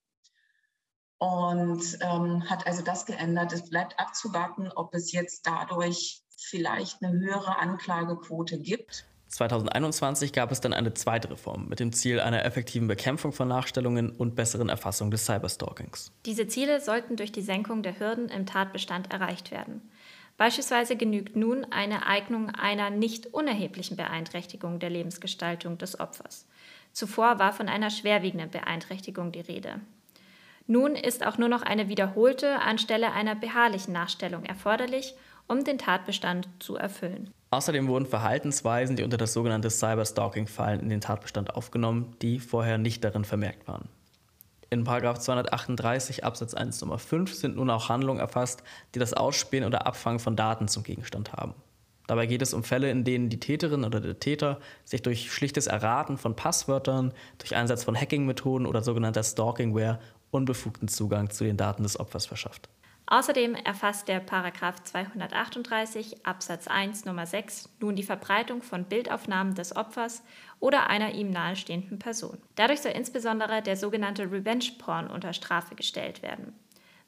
Und ähm, hat also das geändert. Es bleibt abzuwarten, ob es jetzt dadurch vielleicht eine höhere Anklagequote gibt. 2021 gab es dann eine zweite Reform mit dem Ziel einer effektiven Bekämpfung von Nachstellungen und besseren Erfassung des Cyberstalkings. Diese Ziele sollten durch die Senkung der Hürden im Tatbestand erreicht werden. Beispielsweise genügt nun eine Eignung einer nicht unerheblichen Beeinträchtigung der Lebensgestaltung des Opfers. Zuvor war von einer schwerwiegenden Beeinträchtigung die Rede. Nun ist auch nur noch eine wiederholte anstelle einer beharrlichen Nachstellung erforderlich, um den Tatbestand zu erfüllen. Außerdem wurden Verhaltensweisen, die unter das sogenannte Cyberstalking fallen, in den Tatbestand aufgenommen, die vorher nicht darin vermerkt waren. In 238 Absatz 1 Nummer 5 sind nun auch Handlungen erfasst, die das Ausspähen oder Abfangen von Daten zum Gegenstand haben. Dabei geht es um Fälle, in denen die Täterin oder der Täter sich durch schlichtes Erraten von Passwörtern, durch Einsatz von Hacking-Methoden oder sogenannter Stalkingware unbefugten Zugang zu den Daten des Opfers verschafft. Außerdem erfasst der Paragraph 238 Absatz 1 Nummer 6 nun die Verbreitung von Bildaufnahmen des Opfers oder einer ihm nahestehenden Person. Dadurch soll insbesondere der sogenannte Revenge Porn unter Strafe gestellt werden.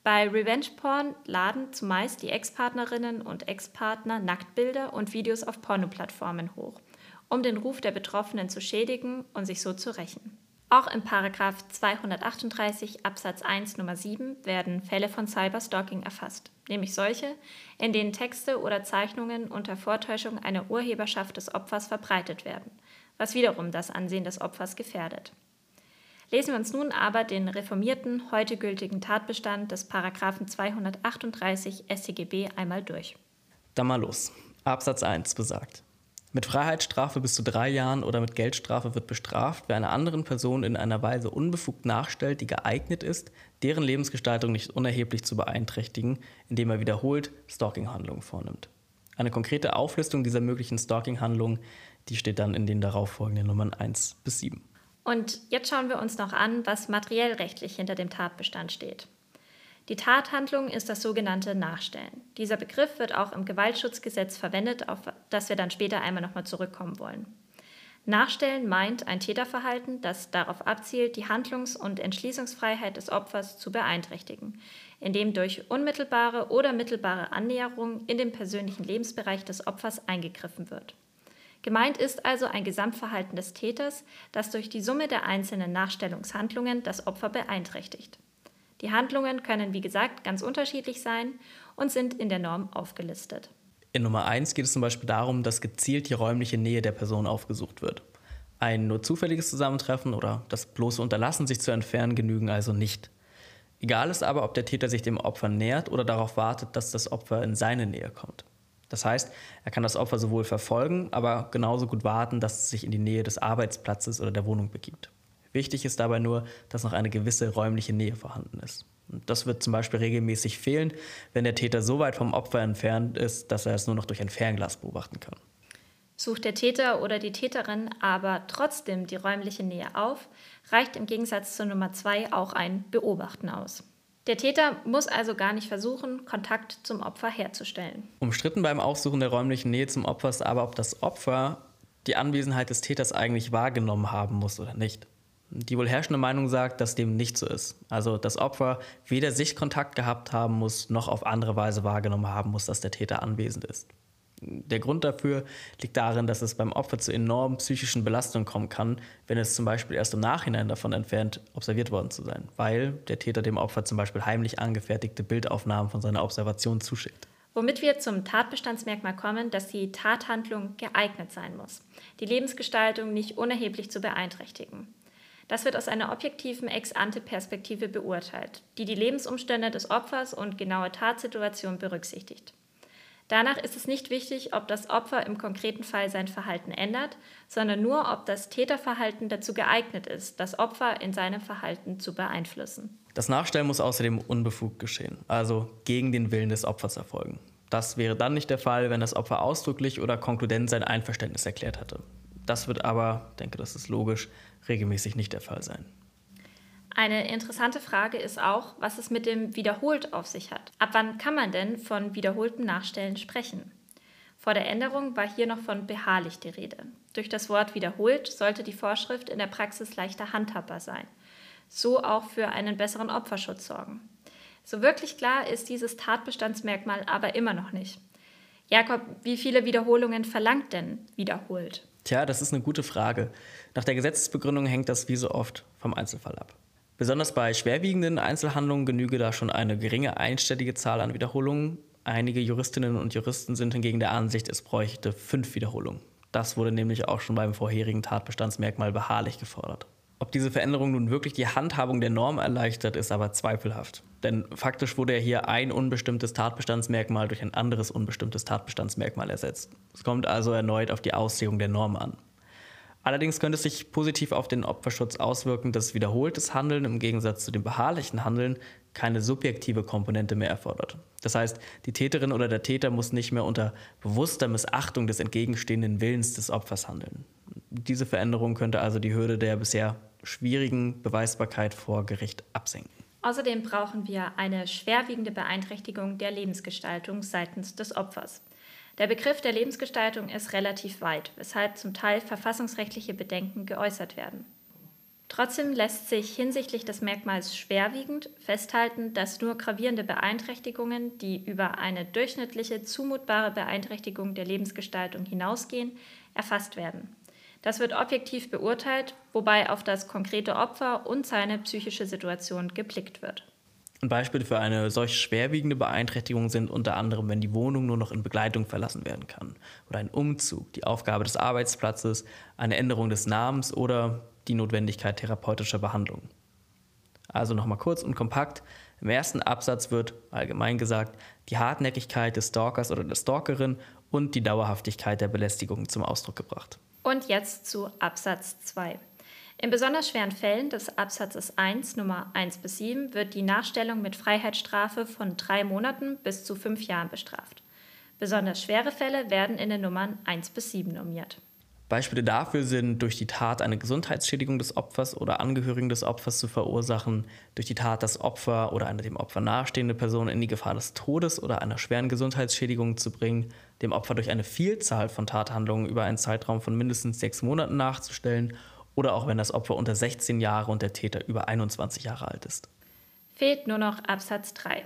Bei Revenge Porn laden zumeist die Ex-Partnerinnen und Ex-Partner Nacktbilder und Videos auf Pornoplattformen hoch, um den Ruf der Betroffenen zu schädigen und sich so zu rächen. Auch im Paragraph 238 Absatz 1 Nummer 7 werden Fälle von Cyberstalking erfasst, nämlich solche, in denen Texte oder Zeichnungen unter Vortäuschung einer Urheberschaft des Opfers verbreitet werden, was wiederum das Ansehen des Opfers gefährdet. Lesen wir uns nun aber den reformierten, heute gültigen Tatbestand des Paragraphen 238 StGB einmal durch. Dann mal los. Absatz 1 besagt. Mit Freiheitsstrafe bis zu drei Jahren oder mit Geldstrafe wird bestraft, wer einer anderen Person in einer Weise unbefugt nachstellt, die geeignet ist, deren Lebensgestaltung nicht unerheblich zu beeinträchtigen, indem er wiederholt Stalking-Handlungen vornimmt. Eine konkrete Auflistung dieser möglichen Stalking-Handlungen, die steht dann in den darauffolgenden Nummern 1 bis 7. Und jetzt schauen wir uns noch an, was materiell rechtlich hinter dem Tatbestand steht. Die Tathandlung ist das sogenannte Nachstellen. Dieser Begriff wird auch im Gewaltschutzgesetz verwendet, auf das wir dann später einmal nochmal zurückkommen wollen. Nachstellen meint ein Täterverhalten, das darauf abzielt, die Handlungs- und Entschließungsfreiheit des Opfers zu beeinträchtigen, indem durch unmittelbare oder mittelbare Annäherung in den persönlichen Lebensbereich des Opfers eingegriffen wird. Gemeint ist also ein Gesamtverhalten des Täters, das durch die Summe der einzelnen Nachstellungshandlungen das Opfer beeinträchtigt. Die Handlungen können, wie gesagt, ganz unterschiedlich sein und sind in der Norm aufgelistet. In Nummer 1 geht es zum Beispiel darum, dass gezielt die räumliche Nähe der Person aufgesucht wird. Ein nur zufälliges Zusammentreffen oder das bloße Unterlassen, sich zu entfernen, genügen also nicht. Egal ist aber, ob der Täter sich dem Opfer nähert oder darauf wartet, dass das Opfer in seine Nähe kommt. Das heißt, er kann das Opfer sowohl verfolgen, aber genauso gut warten, dass es sich in die Nähe des Arbeitsplatzes oder der Wohnung begibt. Wichtig ist dabei nur, dass noch eine gewisse räumliche Nähe vorhanden ist. Und das wird zum Beispiel regelmäßig fehlen, wenn der Täter so weit vom Opfer entfernt ist, dass er es nur noch durch ein Fernglas beobachten kann. Sucht der Täter oder die Täterin aber trotzdem die räumliche Nähe auf, reicht im Gegensatz zur Nummer zwei auch ein Beobachten aus. Der Täter muss also gar nicht versuchen, Kontakt zum Opfer herzustellen. Umstritten beim Aufsuchen der räumlichen Nähe zum Opfer ist aber, ob das Opfer die Anwesenheit des Täters eigentlich wahrgenommen haben muss oder nicht. Die wohl herrschende Meinung sagt, dass dem nicht so ist. Also das Opfer weder Sichtkontakt gehabt haben muss, noch auf andere Weise wahrgenommen haben muss, dass der Täter anwesend ist. Der Grund dafür liegt darin, dass es beim Opfer zu enormen psychischen Belastungen kommen kann, wenn es zum Beispiel erst im Nachhinein davon entfernt, observiert worden zu sein, weil der Täter dem Opfer zum Beispiel heimlich angefertigte Bildaufnahmen von seiner Observation zuschickt. Womit wir zum Tatbestandsmerkmal kommen, dass die Tathandlung geeignet sein muss, die Lebensgestaltung nicht unerheblich zu beeinträchtigen. Das wird aus einer objektiven Ex-ante-Perspektive beurteilt, die die Lebensumstände des Opfers und genaue Tatsituation berücksichtigt. Danach ist es nicht wichtig, ob das Opfer im konkreten Fall sein Verhalten ändert, sondern nur, ob das Täterverhalten dazu geeignet ist, das Opfer in seinem Verhalten zu beeinflussen. Das Nachstellen muss außerdem unbefugt geschehen, also gegen den Willen des Opfers erfolgen. Das wäre dann nicht der Fall, wenn das Opfer ausdrücklich oder konkludent sein Einverständnis erklärt hatte. Das wird aber, denke, das ist logisch, regelmäßig nicht der Fall sein. Eine interessante Frage ist auch, was es mit dem Wiederholt auf sich hat. Ab wann kann man denn von wiederholtem Nachstellen sprechen? Vor der Änderung war hier noch von beharrlich die Rede. Durch das Wort wiederholt sollte die Vorschrift in der Praxis leichter handhabbar sein. So auch für einen besseren Opferschutz sorgen. So wirklich klar ist dieses Tatbestandsmerkmal aber immer noch nicht. Jakob, wie viele Wiederholungen verlangt denn wiederholt? Tja, das ist eine gute Frage. Nach der Gesetzesbegründung hängt das wie so oft vom Einzelfall ab. Besonders bei schwerwiegenden Einzelhandlungen genüge da schon eine geringe einstellige Zahl an Wiederholungen. Einige Juristinnen und Juristen sind hingegen der Ansicht, es bräuchte fünf Wiederholungen. Das wurde nämlich auch schon beim vorherigen Tatbestandsmerkmal beharrlich gefordert. Ob diese Veränderung nun wirklich die Handhabung der Norm erleichtert, ist aber zweifelhaft. Denn faktisch wurde ja hier ein unbestimmtes Tatbestandsmerkmal durch ein anderes unbestimmtes Tatbestandsmerkmal ersetzt. Es kommt also erneut auf die Auslegung der Norm an. Allerdings könnte es sich positiv auf den Opferschutz auswirken, dass wiederholtes Handeln im Gegensatz zu dem beharrlichen Handeln keine subjektive Komponente mehr erfordert. Das heißt, die Täterin oder der Täter muss nicht mehr unter bewusster Missachtung des entgegenstehenden Willens des Opfers handeln. Diese Veränderung könnte also die Hürde der bisher schwierigen Beweisbarkeit vor Gericht absenken. Außerdem brauchen wir eine schwerwiegende Beeinträchtigung der Lebensgestaltung seitens des Opfers. Der Begriff der Lebensgestaltung ist relativ weit, weshalb zum Teil verfassungsrechtliche Bedenken geäußert werden. Trotzdem lässt sich hinsichtlich des Merkmals schwerwiegend festhalten, dass nur gravierende Beeinträchtigungen, die über eine durchschnittliche zumutbare Beeinträchtigung der Lebensgestaltung hinausgehen, erfasst werden. Das wird objektiv beurteilt, wobei auf das konkrete Opfer und seine psychische Situation geblickt wird. Ein Beispiel für eine solch schwerwiegende Beeinträchtigung sind unter anderem, wenn die Wohnung nur noch in Begleitung verlassen werden kann oder ein Umzug, die Aufgabe des Arbeitsplatzes, eine Änderung des Namens oder die Notwendigkeit therapeutischer Behandlung. Also nochmal kurz und kompakt. Im ersten Absatz wird allgemein gesagt, die Hartnäckigkeit des Stalkers oder der Stalkerin und die Dauerhaftigkeit der Belästigung zum Ausdruck gebracht. Und jetzt zu Absatz 2. In besonders schweren Fällen des Absatzes 1 Nummer 1 bis 7 wird die Nachstellung mit Freiheitsstrafe von drei Monaten bis zu fünf Jahren bestraft. Besonders schwere Fälle werden in den Nummern 1 bis 7 normiert. Beispiele dafür sind durch die Tat eine Gesundheitsschädigung des Opfers oder Angehörigen des Opfers zu verursachen, durch die Tat das Opfer oder eine dem Opfer nahestehende Person in die Gefahr des Todes oder einer schweren Gesundheitsschädigung zu bringen, dem Opfer durch eine Vielzahl von Tathandlungen über einen Zeitraum von mindestens sechs Monaten nachzustellen oder auch wenn das Opfer unter 16 Jahre und der Täter über 21 Jahre alt ist. Fehlt nur noch Absatz 3.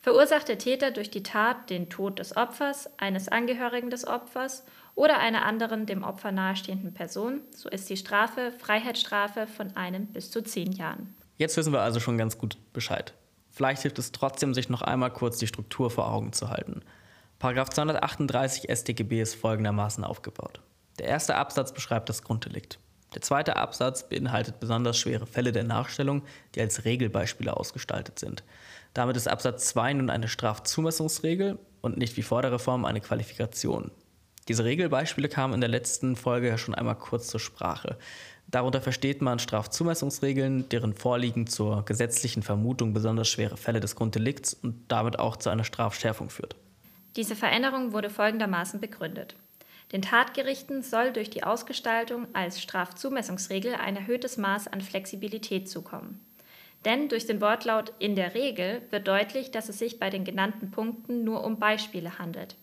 Verursacht der Täter durch die Tat den Tod des Opfers, eines Angehörigen des Opfers oder einer anderen dem Opfer nahestehenden Person, so ist die Strafe Freiheitsstrafe von einem bis zu zehn Jahren. Jetzt wissen wir also schon ganz gut Bescheid. Vielleicht hilft es trotzdem, sich noch einmal kurz die Struktur vor Augen zu halten. Paragraph 238 StGB ist folgendermaßen aufgebaut. Der erste Absatz beschreibt das Grunddelikt. Der zweite Absatz beinhaltet besonders schwere Fälle der Nachstellung, die als Regelbeispiele ausgestaltet sind. Damit ist Absatz 2 nun eine Strafzumessungsregel und nicht wie vor der Reform eine Qualifikation. Diese Regelbeispiele kamen in der letzten Folge ja schon einmal kurz zur Sprache. Darunter versteht man Strafzumessungsregeln, deren Vorliegen zur gesetzlichen Vermutung besonders schwere Fälle des Grunddelikts und damit auch zu einer Strafschärfung führt. Diese Veränderung wurde folgendermaßen begründet. Den Tatgerichten soll durch die Ausgestaltung als Strafzumessungsregel ein erhöhtes Maß an Flexibilität zukommen. Denn durch den Wortlaut in der Regel wird deutlich, dass es sich bei den genannten Punkten nur um Beispiele handelt.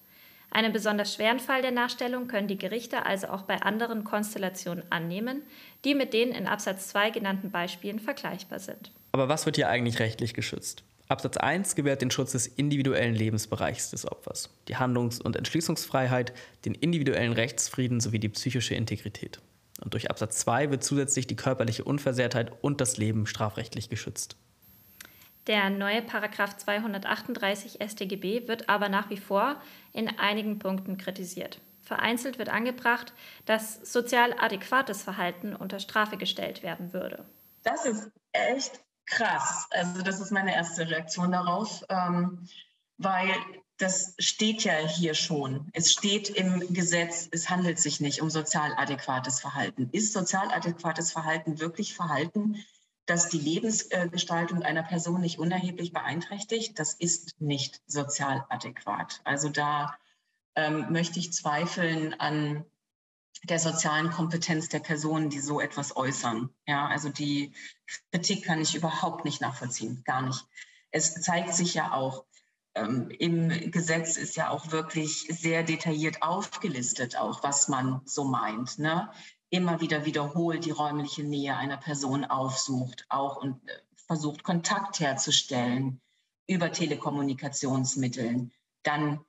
Einen besonders schweren Fall der Nachstellung können die Gerichte also auch bei anderen Konstellationen annehmen, die mit den in Absatz 2 genannten Beispielen vergleichbar sind. Aber was wird hier eigentlich rechtlich geschützt? Absatz 1 gewährt den Schutz des individuellen Lebensbereichs des Opfers, die Handlungs- und Entschließungsfreiheit, den individuellen Rechtsfrieden sowie die psychische Integrität. Und durch Absatz 2 wird zusätzlich die körperliche Unversehrtheit und das Leben strafrechtlich geschützt. Der neue Paragraph 238 StGB wird aber nach wie vor in einigen Punkten kritisiert. Vereinzelt wird angebracht, dass sozial adäquates Verhalten unter Strafe gestellt werden würde. Das ist echt krass. Also das ist meine erste Reaktion darauf, ähm, weil das steht ja hier schon. Es steht im Gesetz, es handelt sich nicht um sozial adäquates Verhalten. Ist sozial adäquates Verhalten wirklich Verhalten, dass die Lebensgestaltung einer Person nicht unerheblich beeinträchtigt, das ist nicht sozial adäquat. Also da ähm, möchte ich zweifeln an der sozialen Kompetenz der Personen, die so etwas äußern. Ja, also die Kritik kann ich überhaupt nicht nachvollziehen, gar nicht. Es zeigt sich ja auch, ähm, im Gesetz ist ja auch wirklich sehr detailliert aufgelistet, auch was man so meint. Ne? Immer wieder wiederholt die räumliche Nähe einer Person aufsucht, auch und äh, versucht Kontakt herzustellen über Telekommunikationsmitteln, dann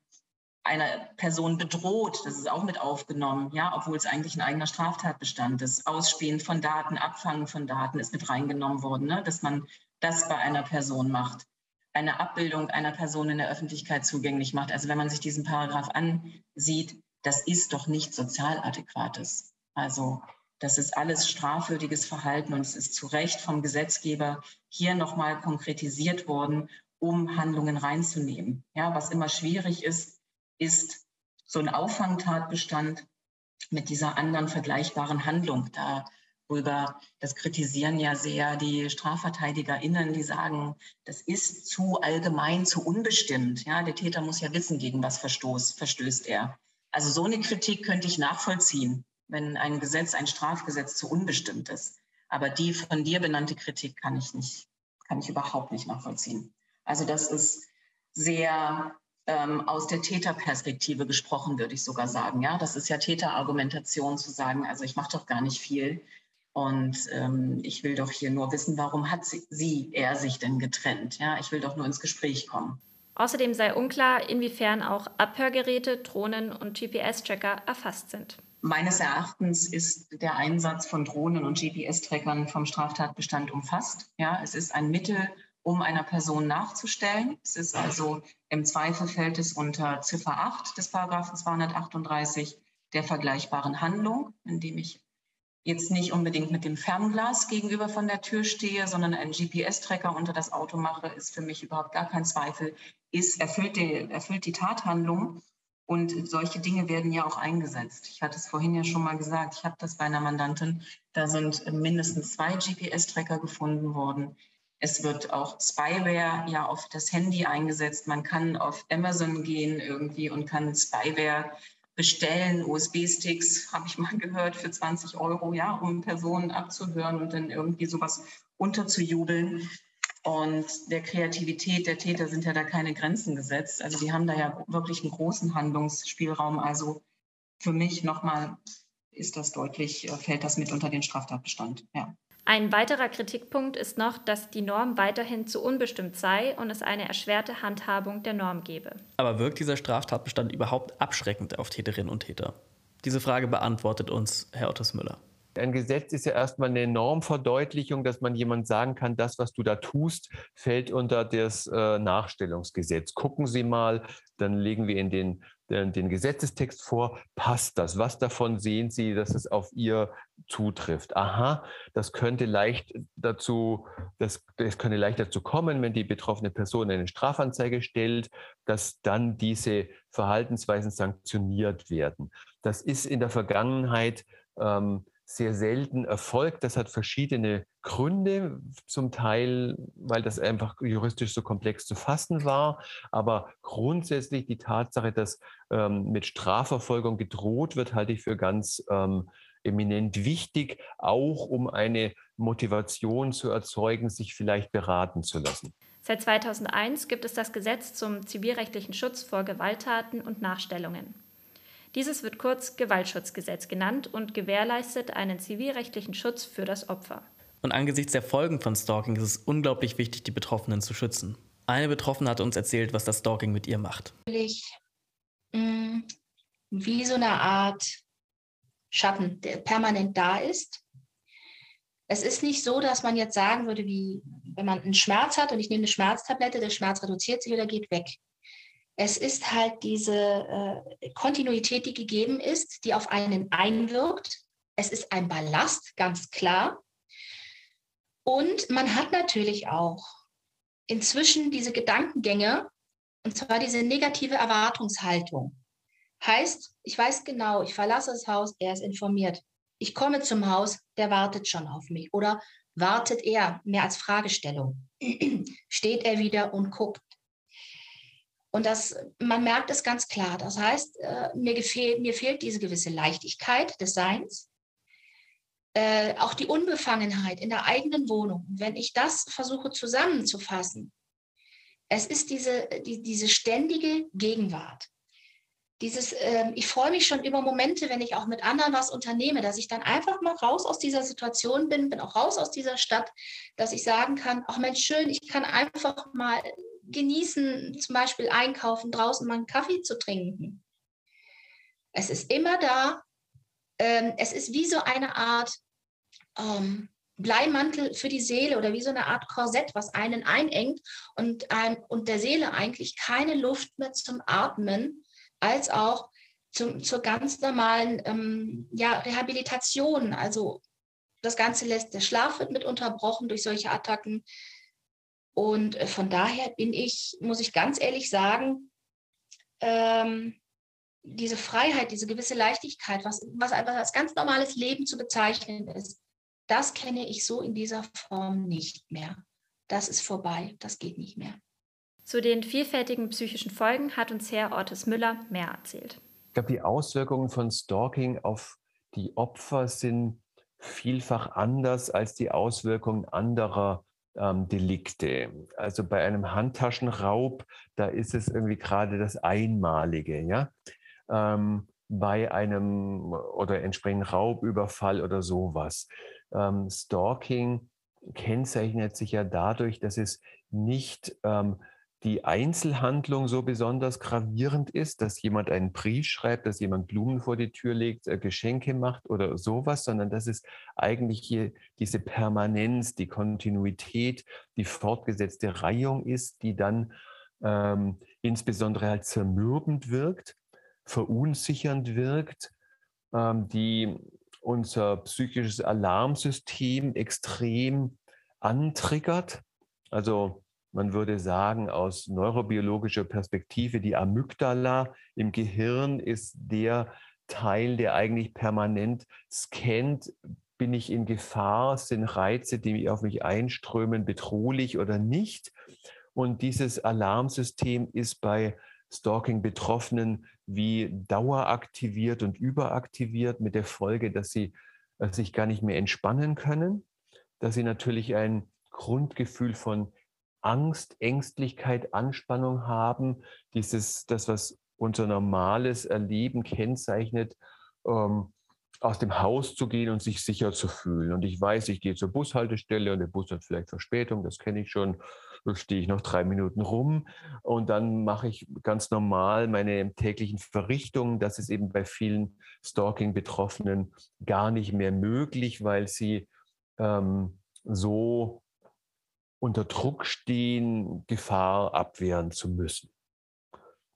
eine Person bedroht, das ist auch mit aufgenommen, ja, obwohl es eigentlich ein eigener Straftatbestand ist. Ausspähen von Daten, Abfangen von Daten ist mit reingenommen worden, ne, dass man das bei einer Person macht, eine Abbildung einer Person in der Öffentlichkeit zugänglich macht. Also wenn man sich diesen Paragraph ansieht, das ist doch nicht sozial adäquates. Also das ist alles strafwürdiges Verhalten und es ist zu Recht vom Gesetzgeber hier nochmal konkretisiert worden, um Handlungen reinzunehmen. Ja, was immer schwierig ist, ist so ein Auffangtatbestand mit dieser anderen vergleichbaren Handlung. Darüber, das kritisieren ja sehr die StrafverteidigerInnen, die sagen, das ist zu allgemein, zu unbestimmt. Ja, der Täter muss ja wissen, gegen was verstoß, verstößt er. Also so eine Kritik könnte ich nachvollziehen wenn ein Gesetz, ein Strafgesetz zu unbestimmt ist. Aber die von dir benannte Kritik kann ich nicht, kann ich überhaupt nicht nachvollziehen. Also das ist sehr ähm, aus der Täterperspektive gesprochen, würde ich sogar sagen. Ja, das ist ja Täterargumentation zu sagen, also ich mache doch gar nicht viel und ähm, ich will doch hier nur wissen, warum hat sie, sie, er sich denn getrennt? Ja, ich will doch nur ins Gespräch kommen. Außerdem sei unklar, inwiefern auch Abhörgeräte, Drohnen und GPS-Tracker erfasst sind. Meines Erachtens ist der Einsatz von Drohnen und GPS-Trackern vom Straftatbestand umfasst. Ja, es ist ein Mittel, um einer Person nachzustellen. Es ist also im Zweifel fällt es unter Ziffer 8 des Paragraphen 238 der vergleichbaren Handlung, indem ich jetzt nicht unbedingt mit dem Fernglas gegenüber von der Tür stehe, sondern einen GPS-Tracker unter das Auto mache, ist für mich überhaupt gar kein Zweifel, ist, erfüllt die, erfüllt die Tathandlung Und solche Dinge werden ja auch eingesetzt. Ich hatte es vorhin ja schon mal gesagt, ich habe das bei einer Mandantin, da sind mindestens zwei GPS-Tracker gefunden worden. Es wird auch Spyware ja auf das Handy eingesetzt. Man kann auf Amazon gehen irgendwie und kann Spyware bestellen, USB-Sticks, habe ich mal gehört, für 20 Euro, ja, um Personen abzuhören und dann irgendwie sowas unterzujubeln. Und der Kreativität der Täter sind ja da keine Grenzen gesetzt. Also die haben da ja wirklich einen großen Handlungsspielraum. Also für mich nochmal ist das deutlich, äh, fällt das mit unter den Straftatbestand. Ja. Ein weiterer Kritikpunkt ist noch, dass die Norm weiterhin zu unbestimmt sei und es eine erschwerte Handhabung der Norm gebe. Aber wirkt dieser Straftatbestand überhaupt abschreckend auf Täterinnen und Täter? Diese Frage beantwortet uns Herr Ottos Müller. Ein Gesetz ist ja erstmal eine Normverdeutlichung, dass man jemand sagen kann, das, was du da tust, fällt unter das äh, Nachstellungsgesetz. Gucken Sie mal, dann legen wir in den, den, den, Gesetzestext vor, passt das? Was davon sehen Sie, dass es auf Ihr zutrifft? Aha, das könnte leicht dazu, das, das könnte leicht dazu kommen, wenn die betroffene Person eine Strafanzeige stellt, dass dann diese Verhaltensweisen sanktioniert werden. Das ist in der Vergangenheit ähm, sehr selten erfolgt. Das hat verschiedene Gründe, zum Teil, weil das einfach juristisch so komplex zu fassen war. Aber grundsätzlich die Tatsache, dass ähm, mit Strafverfolgung gedroht wird, halte ich für ganz ähm, eminent wichtig, auch um eine Motivation zu erzeugen, sich vielleicht beraten zu lassen. Seit 2001 gibt es das Gesetz zum zivilrechtlichen Schutz vor Gewalttaten und Nachstellungen. Dieses wird kurz Gewaltschutzgesetz genannt und gewährleistet einen zivilrechtlichen Schutz für das Opfer. Und angesichts der Folgen von Stalking ist es unglaublich wichtig, die Betroffenen zu schützen. Eine Betroffene hat uns erzählt, was das Stalking mit ihr macht. Mm, wie so eine Art Schatten, der permanent da ist. Es ist nicht so, dass man jetzt sagen würde, wie wenn man einen Schmerz hat und ich nehme eine Schmerztablette, der Schmerz reduziert sich oder geht weg. Es ist halt diese äh, Kontinuität, die gegeben ist, die auf einen einwirkt. Es ist ein Ballast, ganz klar. Und man hat natürlich auch inzwischen diese Gedankengänge, und zwar diese negative Erwartungshaltung. Heißt, ich weiß genau, ich verlasse das Haus, er ist informiert. Ich komme zum Haus, der wartet schon auf mich. Oder wartet er mehr als Fragestellung? Steht er wieder und guckt? Und das, man merkt es ganz klar. Das heißt, äh, mir, gefehl, mir fehlt diese gewisse Leichtigkeit des Seins, äh, auch die Unbefangenheit in der eigenen Wohnung. Wenn ich das versuche zusammenzufassen, es ist diese, die, diese ständige Gegenwart. Dieses, äh, ich freue mich schon über Momente, wenn ich auch mit anderen was unternehme, dass ich dann einfach mal raus aus dieser Situation bin, bin auch raus aus dieser Stadt, dass ich sagen kann, ach Mensch, schön, ich kann einfach mal genießen, zum Beispiel einkaufen, draußen mal einen Kaffee zu trinken. Es ist immer da. Ähm, es ist wie so eine Art ähm, Bleimantel für die Seele oder wie so eine Art Korsett, was einen einengt und, ein, und der Seele eigentlich keine Luft mehr zum Atmen, als auch zum, zur ganz normalen ähm, ja, Rehabilitation. Also das Ganze lässt, der Schlaf wird mit unterbrochen durch solche Attacken. Und äh, von daher bin ich, muss ich ganz ehrlich sagen, ähm, diese Freiheit, diese gewisse Leichtigkeit, was, was als ganz normales Leben zu bezeichnen ist, das kenne ich so in dieser Form nicht mehr. Das ist vorbei, das geht nicht mehr. Zu den vielfältigen psychischen Folgen hat uns Herr Ortes Müller mehr erzählt. Ich glaube, die Auswirkungen von Stalking auf die Opfer sind vielfach anders als die Auswirkungen anderer ähm, Delikte. Also bei einem Handtaschenraub, da ist es irgendwie gerade das Einmalige, ja. Ähm, bei einem oder entsprechenden Raubüberfall oder sowas. Ähm, Stalking kennzeichnet sich ja dadurch, dass es nicht ähm, die Einzelhandlung so besonders gravierend ist, dass jemand einen Brief schreibt, dass jemand Blumen vor die Tür legt, äh, Geschenke macht oder sowas, sondern dass es eigentlich hier diese Permanenz, die Kontinuität, die fortgesetzte Reihung ist, die dann ähm, insbesondere halt zermürbend wirkt, verunsichernd wirkt, ähm, die unser psychisches Alarmsystem extrem antriggert. Also Man würde sagen, aus neurobiologischer Perspektive, die Amygdala im Gehirn ist der Teil, der eigentlich permanent scannt, bin ich in Gefahr, sind Reize, die auf mich einströmen, bedrohlich oder nicht. Und dieses Alarmsystem ist bei Stalking-Betroffenen wie daueraktiviert und überaktiviert mit der Folge, dass sie äh, sich gar nicht mehr entspannen können, dass sie natürlich ein Grundgefühl von Angst, Ängstlichkeit, Anspannung haben, dieses, das, was unser normales Erleben kennzeichnet, ähm, aus dem Haus zu gehen und sich sicher zu fühlen. Und ich weiß, ich gehe zur Bushaltestelle und der Bus hat vielleicht Verspätung, das kenne ich schon. Da stehe ich noch drei Minuten rum und dann mache ich ganz normal meine täglichen Verrichtungen. Das ist eben bei vielen Stalking-Betroffenen gar nicht mehr möglich, weil sie ähm, so unter Druck stehen, Gefahr abwehren zu müssen.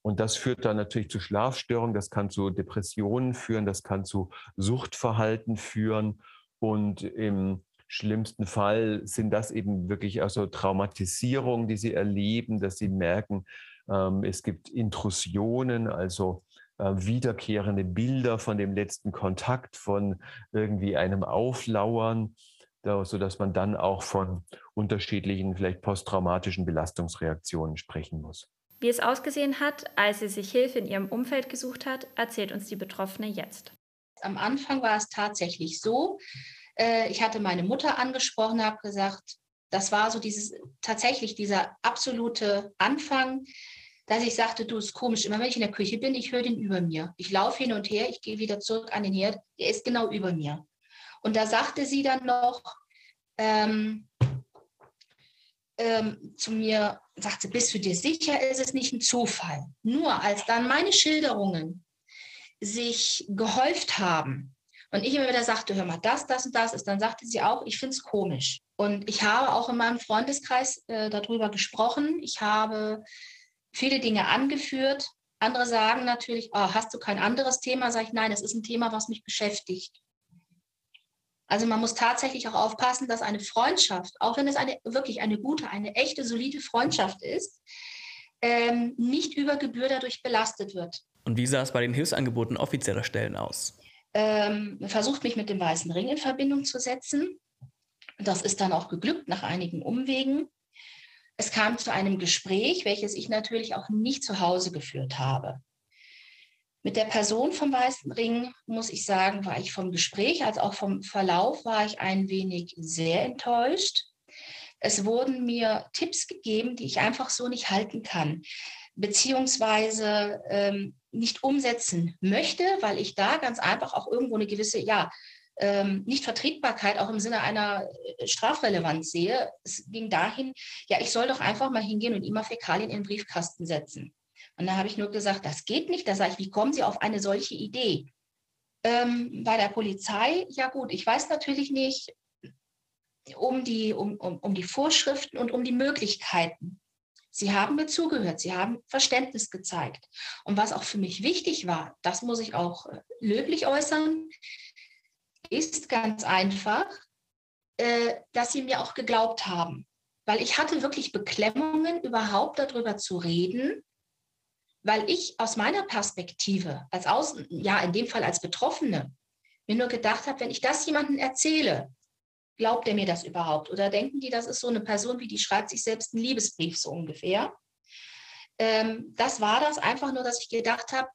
Und das führt dann natürlich zu Schlafstörungen, das kann zu Depressionen führen, das kann zu Suchtverhalten führen. Und im schlimmsten Fall sind das eben wirklich also Traumatisierungen, die sie erleben, dass sie merken, ähm, es gibt Intrusionen, also äh, wiederkehrende Bilder von dem letzten Kontakt, von irgendwie einem Auflauern, sodass man dann auch von unterschiedlichen, vielleicht posttraumatischen Belastungsreaktionen sprechen muss. Wie es ausgesehen hat, als sie sich Hilfe in ihrem Umfeld gesucht hat, erzählt uns die Betroffene jetzt. Am Anfang war es tatsächlich so, äh, ich hatte meine Mutter angesprochen, habe gesagt, das war so dieses tatsächlich dieser absolute Anfang, dass ich sagte, du ist komisch, immer wenn ich in der Küche bin, ich höre den über mir. Ich laufe hin und her, ich gehe wieder zurück an den Herd, der ist genau über mir. Und da sagte sie dann noch, ähm, ähm, zu mir, sagte, bist du dir sicher, ist es nicht ein Zufall? Nur als dann meine Schilderungen sich gehäuft haben und ich immer wieder sagte, hör mal, das, das und das ist, dann sagte sie auch, ich finde es komisch. Und ich habe auch in meinem Freundeskreis äh, darüber gesprochen. Ich habe viele Dinge angeführt. Andere sagen natürlich, oh, hast du kein anderes Thema? Sage ich, nein, es ist ein Thema, was mich beschäftigt. Also man muss tatsächlich auch aufpassen, dass eine Freundschaft, auch wenn es eine wirklich eine gute, eine echte, solide Freundschaft ist, ähm, nicht über Gebühr dadurch belastet wird. Und wie sah es bei den Hilfsangeboten offizieller Stellen aus? Ähm, versucht mich mit dem Weißen Ring in Verbindung zu setzen. Das ist dann auch geglückt nach einigen Umwegen. Es kam zu einem Gespräch, welches ich natürlich auch nicht zu Hause geführt habe. Mit der Person vom Weißen Ring, muss ich sagen, war ich vom Gespräch als auch vom Verlauf war ich ein wenig sehr enttäuscht. Es wurden mir Tipps gegeben, die ich einfach so nicht halten kann, beziehungsweise ähm, nicht umsetzen möchte, weil ich da ganz einfach auch irgendwo eine gewisse, ja, ähm, Nichtvertretbarkeit auch im Sinne einer äh, Strafrelevanz sehe. Es ging dahin, ja, ich soll doch einfach mal hingehen und immer Fäkalien in den Briefkasten setzen. Und da habe ich nur gesagt, das geht nicht. Da sage ich, wie kommen Sie auf eine solche Idee? Ähm, bei der Polizei, ja gut, ich weiß natürlich nicht um die, um, um, um die Vorschriften und um die Möglichkeiten. Sie haben mir zugehört, sie haben Verständnis gezeigt. Und was auch für mich wichtig war, das muss ich auch äh, löblich äußern, ist ganz einfach, äh, dass sie mir auch geglaubt haben. Weil ich hatte wirklich Beklemmungen, überhaupt darüber zu reden, weil ich aus meiner Perspektive, als Außen, ja, in dem Fall als Betroffene, mir nur gedacht habe, wenn ich das jemandem erzähle, glaubt er mir das überhaupt? Oder denken die, das ist so eine Person, wie die schreibt sich selbst einen Liebesbrief so ungefähr? Ähm, das war das einfach nur, dass ich gedacht habe,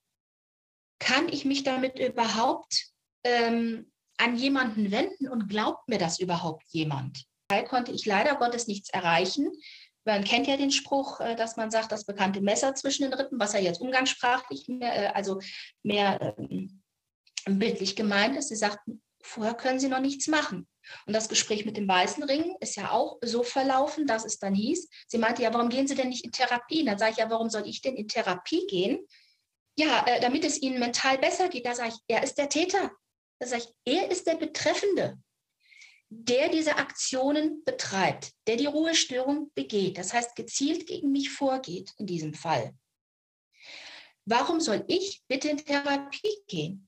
kann ich mich damit überhaupt ähm, an jemanden wenden und glaubt mir das überhaupt jemand? Da konnte ich leider Gottes nichts erreichen, man kennt ja den Spruch, äh, dass man sagt, das bekannte Messer zwischen den Rippen, was ja jetzt umgangssprachlich mehr, äh, also mehr ähm, bildlich gemeint ist. Sie sagten, vorher können Sie noch nichts machen. Und das Gespräch mit dem Weißen Ring ist ja auch so verlaufen, dass es dann hieß, sie meinte, ja, warum gehen Sie denn nicht in Therapie? Und dann sage ich, ja, warum soll ich denn in Therapie gehen? Ja, äh, damit es Ihnen mental besser geht. Da sage ich, er ist der Täter. Da sage ich, er ist der Betreffende der diese Aktionen betreibt, der die Ruhestörung begeht, das heißt gezielt gegen mich vorgeht in diesem Fall. Warum soll ich bitte in Therapie gehen?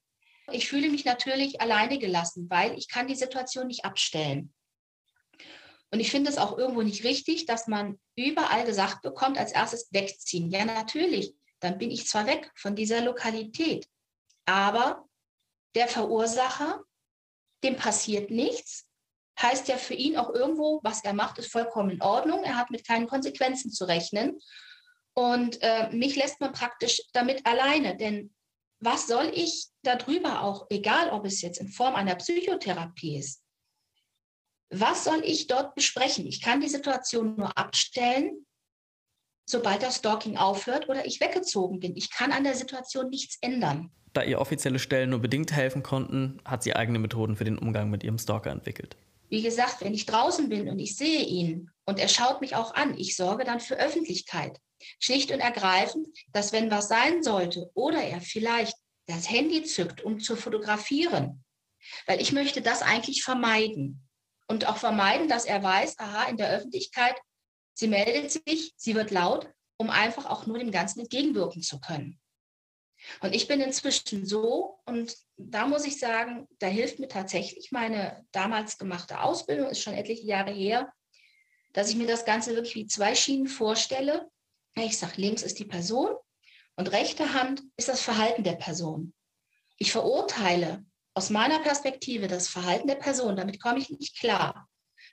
Ich fühle mich natürlich alleine gelassen, weil ich kann die Situation nicht abstellen. Und ich finde es auch irgendwo nicht richtig, dass man überall gesagt bekommt, als erstes wegziehen. Ja, natürlich, dann bin ich zwar weg von dieser Lokalität, aber der Verursacher, dem passiert nichts, heißt ja für ihn auch irgendwo, was er macht, ist vollkommen in Ordnung. Er hat mit keinen Konsequenzen zu rechnen. Und äh, mich lässt man praktisch damit alleine, denn was soll ich darüber auch, egal ob es jetzt in Form einer Psychotherapie ist, was soll ich dort besprechen? Ich kann die Situation nur abstellen, sobald das Stalking aufhört oder ich weggezogen bin. Ich kann an der Situation nichts ändern. Da ihr offizielle Stellen nur bedingt helfen konnten, hat sie eigene Methoden für den Umgang mit ihrem Stalker entwickelt. Wie gesagt, wenn ich draußen bin und ich sehe ihn und er schaut mich auch an, ich sorge dann für Öffentlichkeit. Schlicht und ergreifend, dass wenn was sein sollte oder er vielleicht das Handy zückt, um zu fotografieren, weil ich möchte das eigentlich vermeiden und auch vermeiden, dass er weiß, aha, in der Öffentlichkeit, sie meldet sich, sie wird laut, um einfach auch nur dem Ganzen entgegenwirken zu können. Und ich bin inzwischen so, und da muss ich sagen, da hilft mir tatsächlich meine damals gemachte Ausbildung, ist schon etliche Jahre her, dass ich mir das Ganze wirklich wie zwei Schienen vorstelle. Ich sage, links ist die Person und rechte Hand ist das Verhalten der Person. Ich verurteile aus meiner Perspektive das Verhalten der Person, damit komme ich nicht klar.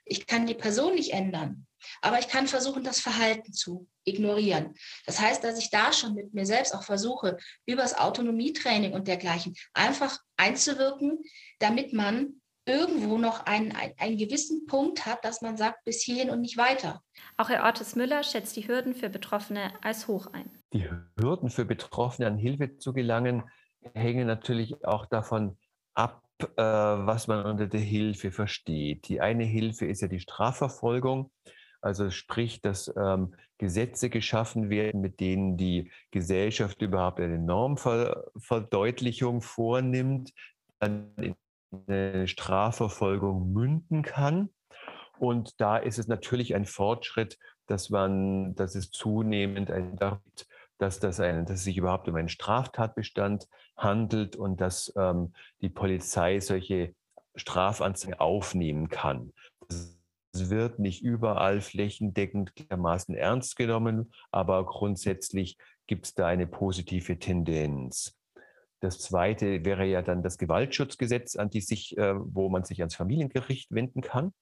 Ich kann die Person nicht ändern, aber ich kann versuchen, das Verhalten zu ignorieren. Das heißt, dass ich da schon mit mir selbst auch versuche, über das Autonomietraining und dergleichen einfach einzuwirken, damit man irgendwo noch einen, einen, gewissen Punkt hat, dass man sagt, bis hierhin und nicht weiter. Auch Herr Ortes Müller schätzt die Hürden für Betroffene als hoch ein. Die Hürden für Betroffene an Hilfe zu gelangen, hängen natürlich auch davon ab, äh, was man unter der Hilfe versteht. Die eine Hilfe ist ja die Strafverfolgung. Also sprich, dass ähm, Gesetze geschaffen werden, mit denen die Gesellschaft überhaupt eine Normverdeutlichung vornimmt, dann in eine Strafverfolgung münden kann. Und da ist es natürlich ein Fortschritt, dass man, dass es zunehmend ein, dass, das ein, dass es sich überhaupt um einen Straftatbestand handelt und dass ähm, die Polizei solche Strafanzeigen aufnehmen kann. Das wird nicht überall flächendeckend gleichermaßen ernst genommen, aber grundsätzlich gibt es da eine positive Tendenz. Das zweite wäre ja dann das Gewaltschutzgesetz, an die sich, äh, wo man sich ans Familiengericht wenden kann.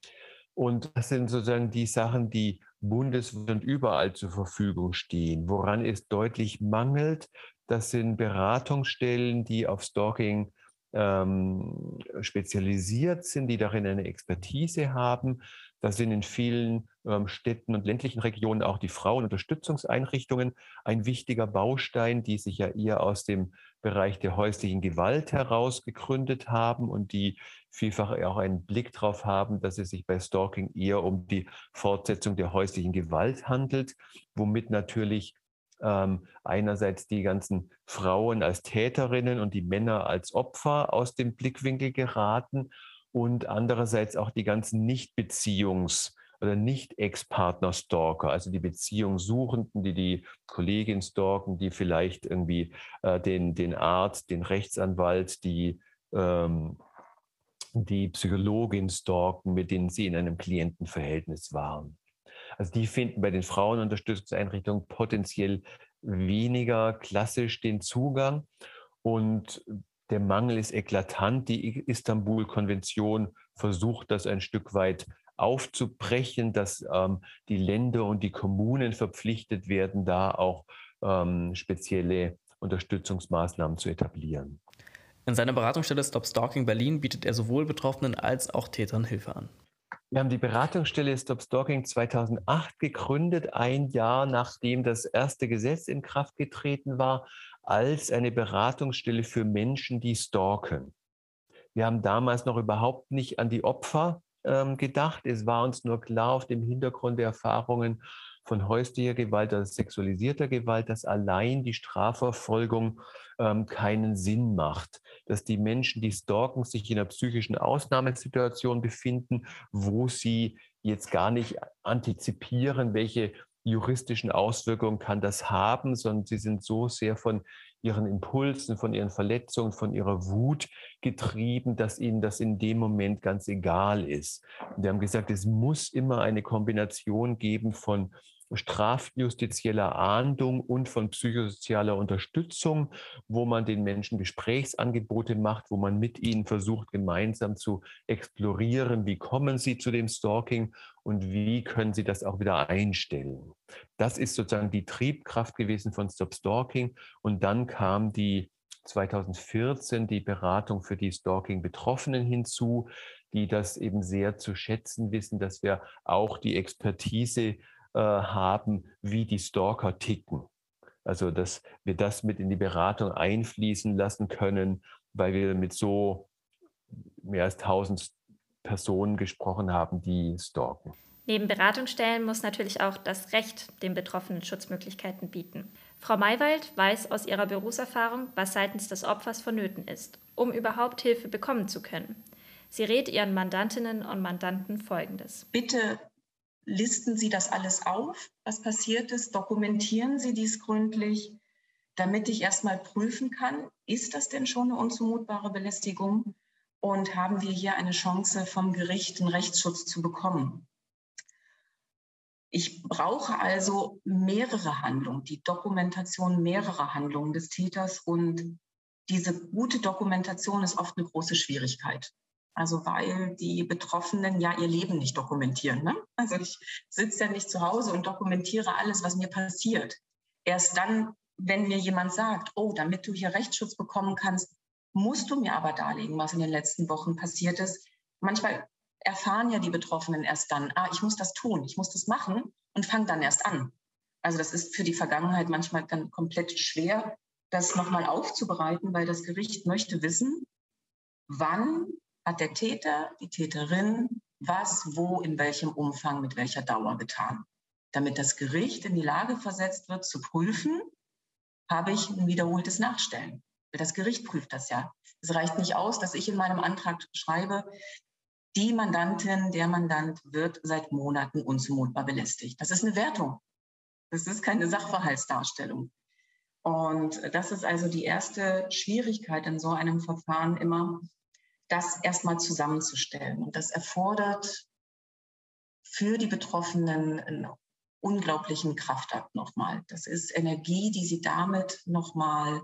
Und das sind sozusagen die Sachen, die bundesweit und überall zur Verfügung stehen. Woran es deutlich mangelt, das sind Beratungsstellen, die auf Stalking ähm, spezialisiert sind, die darin eine Expertise haben. Das sind in vielen ähm, Städten und ländlichen Regionen auch die Frauenunterstützungseinrichtungen ein wichtiger Baustein, die sich ja eher aus dem Bereich der häuslichen Gewalt heraus gegründet haben und die vielfach auch einen Blick darauf haben, dass es sich bei Stalking eher um die Fortsetzung der häuslichen Gewalt handelt, womit natürlich ähm, einerseits die ganzen Frauen als Täterinnen und die Männer als Opfer aus dem Blickwinkel geraten und andererseits auch die ganzen Nichtbeziehungs- oder Nicht-Ex-Partner-Stalker, also die Beziehungssuchenden, die die Kollegin stalken, die vielleicht irgendwie äh, den, den Arzt, den Rechtsanwalt, die, ähm, die Psychologin stalken, mit denen sie in einem Klientenverhältnis waren. Also die finden bei den Frauenunterstützungseinrichtungen potenziell weniger klassisch den Zugang. Und der Mangel ist eklatant. Die Istanbul-Konvention versucht das ein Stück weit aufzubrechen, dass ähm, die Länder und die Kommunen verpflichtet werden, da auch ähm, spezielle Unterstützungsmaßnahmen zu etablieren. In seiner Beratungsstelle Stop Stalking Berlin bietet er sowohl Betroffenen als auch Tätern Hilfe an. Wir haben die Beratungsstelle Stop Stalking 2008 gegründet, ein Jahr nachdem das erste Gesetz in Kraft getreten war, als eine Beratungsstelle für Menschen, die stalken. Wir haben damals noch überhaupt nicht an die Opfer ähm, gedacht. Es war uns nur klar auf dem Hintergrund der Erfahrungen von häuslicher Gewalt, also sexualisierter Gewalt, dass allein die Strafverfolgung ähm, keinen Sinn macht. Dass die Menschen, die stalken, sich in einer psychischen Ausnahmesituation befinden, wo sie jetzt gar nicht antizipieren, welche juristischen Auswirkungen kann das haben, sondern sie sind so sehr von ihren Impulsen, von ihren Verletzungen, von ihrer Wut getrieben, dass ihnen das in dem Moment ganz egal ist. Und wir haben gesagt, es muss immer eine Kombination geben von strafjustizieller Ahndung und von psychosozialer Unterstützung, wo man den Menschen Gesprächsangebote macht, wo man mit ihnen versucht, gemeinsam zu explorieren, wie kommen sie zu dem Stalking und wie können sie das auch wieder einstellen. Das ist sozusagen die Triebkraft gewesen von Stop Stalking. Und dann kam die 2014 die Beratung für die Stalking-Betroffenen hinzu, die das eben sehr zu schätzen wissen, dass wir auch die Expertise äh, haben, wie die Stalker ticken. Also, dass wir das mit in die Beratung einfließen lassen können, weil wir mit so mehr als 1000 Personen gesprochen haben, die stalken. Neben Beratungsstellen muss natürlich auch das Recht den Betroffenen Schutzmöglichkeiten bieten. Frau Maywald weiß aus ihrer Berufserfahrung, was seitens des Opfers vonnöten ist, um überhaupt Hilfe bekommen zu können. Sie rät ihren Mandantinnen und Mandanten Folgendes. Bitte listen Sie das alles auf, was passiert ist, dokumentieren Sie dies gründlich, damit ich erstmal prüfen kann, ist das denn schon eine unzumutbare Belästigung und haben wir hier eine Chance vom Gericht einen Rechtsschutz zu bekommen. Ich brauche also mehrere Handlungen, die Dokumentation mehrerer Handlungen des Täters und diese gute Dokumentation ist oft eine große Schwierigkeit. Also weil die Betroffenen ja ihr Leben nicht dokumentieren. Ne? Also ich sitze ja nicht zu Hause und dokumentiere alles, was mir passiert. Erst dann, wenn mir jemand sagt, oh, damit du hier Rechtsschutz bekommen kannst, musst du mir aber darlegen, was in den letzten Wochen passiert ist. Manchmal erfahren ja die Betroffenen erst dann, ah, ich muss das tun, ich muss das machen und fangen dann erst an. Also das ist für die Vergangenheit manchmal dann komplett schwer, das nochmal aufzubereiten, weil das Gericht möchte wissen, wann hat der Täter, die Täterin was, wo, in welchem Umfang, mit welcher Dauer getan. Damit das Gericht in die Lage versetzt wird, zu prüfen, habe ich ein wiederholtes Nachstellen. Das Gericht prüft das ja. Es reicht nicht aus, dass ich in meinem Antrag schreibe, die Mandantin, der Mandant wird seit Monaten unzumutbar belästigt. Das ist eine Wertung. Das ist keine Sachverhaltsdarstellung. Und das ist also die erste Schwierigkeit in so einem Verfahren immer, das erstmal zusammenzustellen. Und das erfordert für die Betroffenen einen unglaublichen Kraftakt nochmal. Das ist Energie, die sie damit nochmal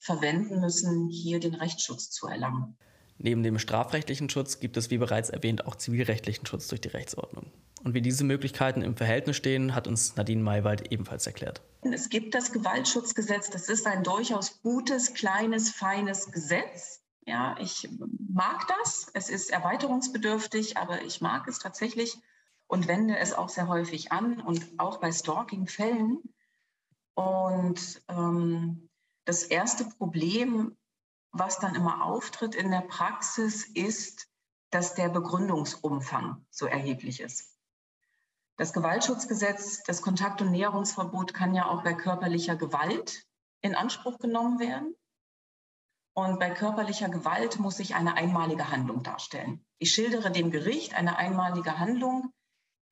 verwenden müssen, hier den Rechtsschutz zu erlangen. Neben dem strafrechtlichen Schutz gibt es, wie bereits erwähnt, auch zivilrechtlichen Schutz durch die Rechtsordnung. Und wie diese Möglichkeiten im Verhältnis stehen, hat uns Nadine Maywald ebenfalls erklärt. Es gibt das Gewaltschutzgesetz. Das ist ein durchaus gutes, kleines, feines Gesetz. Ja, ich mag das. Es ist erweiterungsbedürftig, aber ich mag es tatsächlich und wende es auch sehr häufig an und auch bei Stalking-Fällen. Und ähm, das erste Problem, was dann immer auftritt in der Praxis, ist, dass der Begründungsumfang so erheblich ist. Das Gewaltschutzgesetz, das Kontakt- und Näherungsverbot kann ja auch bei körperlicher Gewalt in Anspruch genommen werden. Und bei körperlicher Gewalt muss ich eine einmalige Handlung darstellen. Ich schildere dem Gericht eine einmalige Handlung,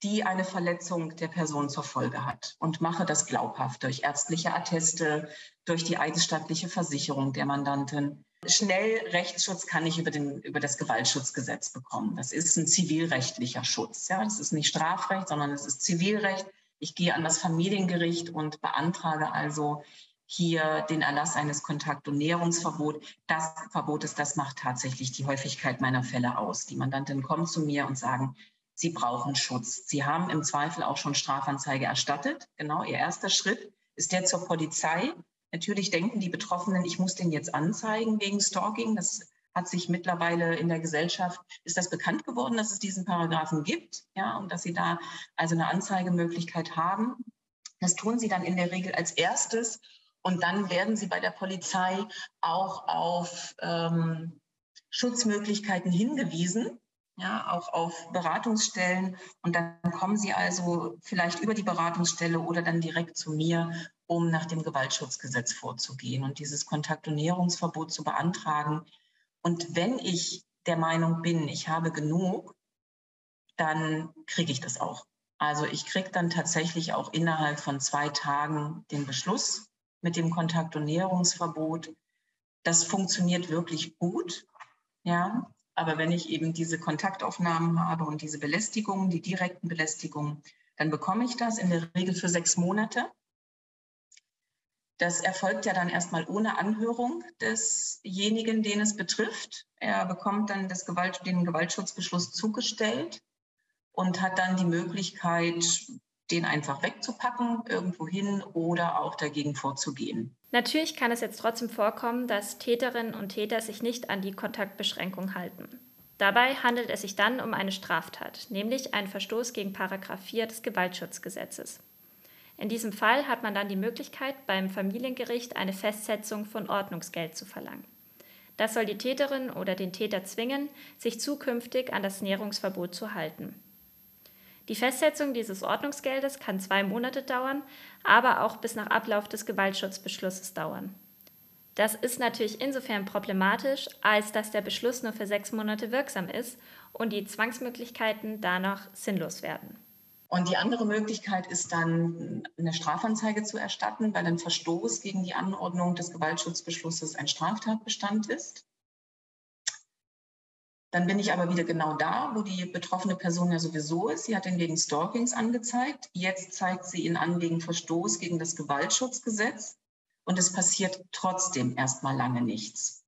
die eine Verletzung der Person zur Folge hat und mache das glaubhaft durch ärztliche Atteste, durch die eidesstattliche Versicherung der Mandantin. Schnell Rechtsschutz kann ich über, den, über das Gewaltschutzgesetz bekommen. Das ist ein zivilrechtlicher Schutz. Ja? Das ist nicht Strafrecht, sondern es ist Zivilrecht. Ich gehe an das Familiengericht und beantrage also hier den Erlass eines Kontakt- und Näherungsverbots. Das Verbot ist, das macht tatsächlich die Häufigkeit meiner Fälle aus. Die Mandantinnen kommen zu mir und sagen, sie brauchen Schutz. Sie haben im Zweifel auch schon Strafanzeige erstattet. Genau, ihr erster Schritt ist der zur Polizei. Natürlich denken die Betroffenen, ich muss den jetzt anzeigen wegen Stalking. Das hat sich mittlerweile in der Gesellschaft, ist das bekannt geworden, dass es diesen Paragraphen gibt, ja, und dass sie da also eine Anzeigemöglichkeit haben. Das tun sie dann in der Regel als erstes und dann werden sie bei der Polizei auch auf ähm, Schutzmöglichkeiten hingewiesen, ja, auch auf Beratungsstellen. Und dann kommen sie also vielleicht über die Beratungsstelle oder dann direkt zu mir, um nach dem Gewaltschutzgesetz vorzugehen und dieses Kontakt- und Näherungsverbot zu beantragen. Und wenn ich der Meinung bin, ich habe genug, dann kriege ich das auch. Also ich kriege dann tatsächlich auch innerhalb von zwei Tagen den Beschluss mit dem Kontakt- und Näherungsverbot. Das funktioniert wirklich gut. Ja, aber wenn ich eben diese Kontaktaufnahmen habe und diese Belästigungen, die direkten Belästigungen, dann bekomme ich das in der Regel für sechs Monate. Das erfolgt ja dann erstmal ohne Anhörung desjenigen, den es betrifft. Er bekommt dann Gewalt, den Gewaltschutzbeschluss zugestellt und hat dann die Möglichkeit, den einfach wegzupacken, irgendwo hin oder auch dagegen vorzugehen. Natürlich kann es jetzt trotzdem vorkommen, dass Täterinnen und Täter sich nicht an die Kontaktbeschränkung halten. Dabei handelt es sich dann um eine Straftat, nämlich einen Verstoß gegen Paragraph 4 des Gewaltschutzgesetzes. In diesem Fall hat man dann die Möglichkeit, beim Familiengericht eine Festsetzung von Ordnungsgeld zu verlangen. Das soll die Täterin oder den Täter zwingen, sich zukünftig an das Nährungsverbot zu halten. Die Festsetzung dieses Ordnungsgeldes kann zwei Monate dauern, aber auch bis nach Ablauf des Gewaltschutzbeschlusses dauern. Das ist natürlich insofern problematisch, als dass der Beschluss nur für sechs Monate wirksam ist und die Zwangsmöglichkeiten danach sinnlos werden. Und die andere Möglichkeit ist dann, eine Strafanzeige zu erstatten, weil ein Verstoß gegen die Anordnung des Gewaltschutzbeschlusses ein Straftatbestand ist. Dann bin ich aber wieder genau da, wo die betroffene Person ja sowieso ist. Sie hat ihn wegen Stalkings angezeigt. Jetzt zeigt sie ihn an wegen Verstoß gegen das Gewaltschutzgesetz. Und es passiert trotzdem erstmal lange nichts.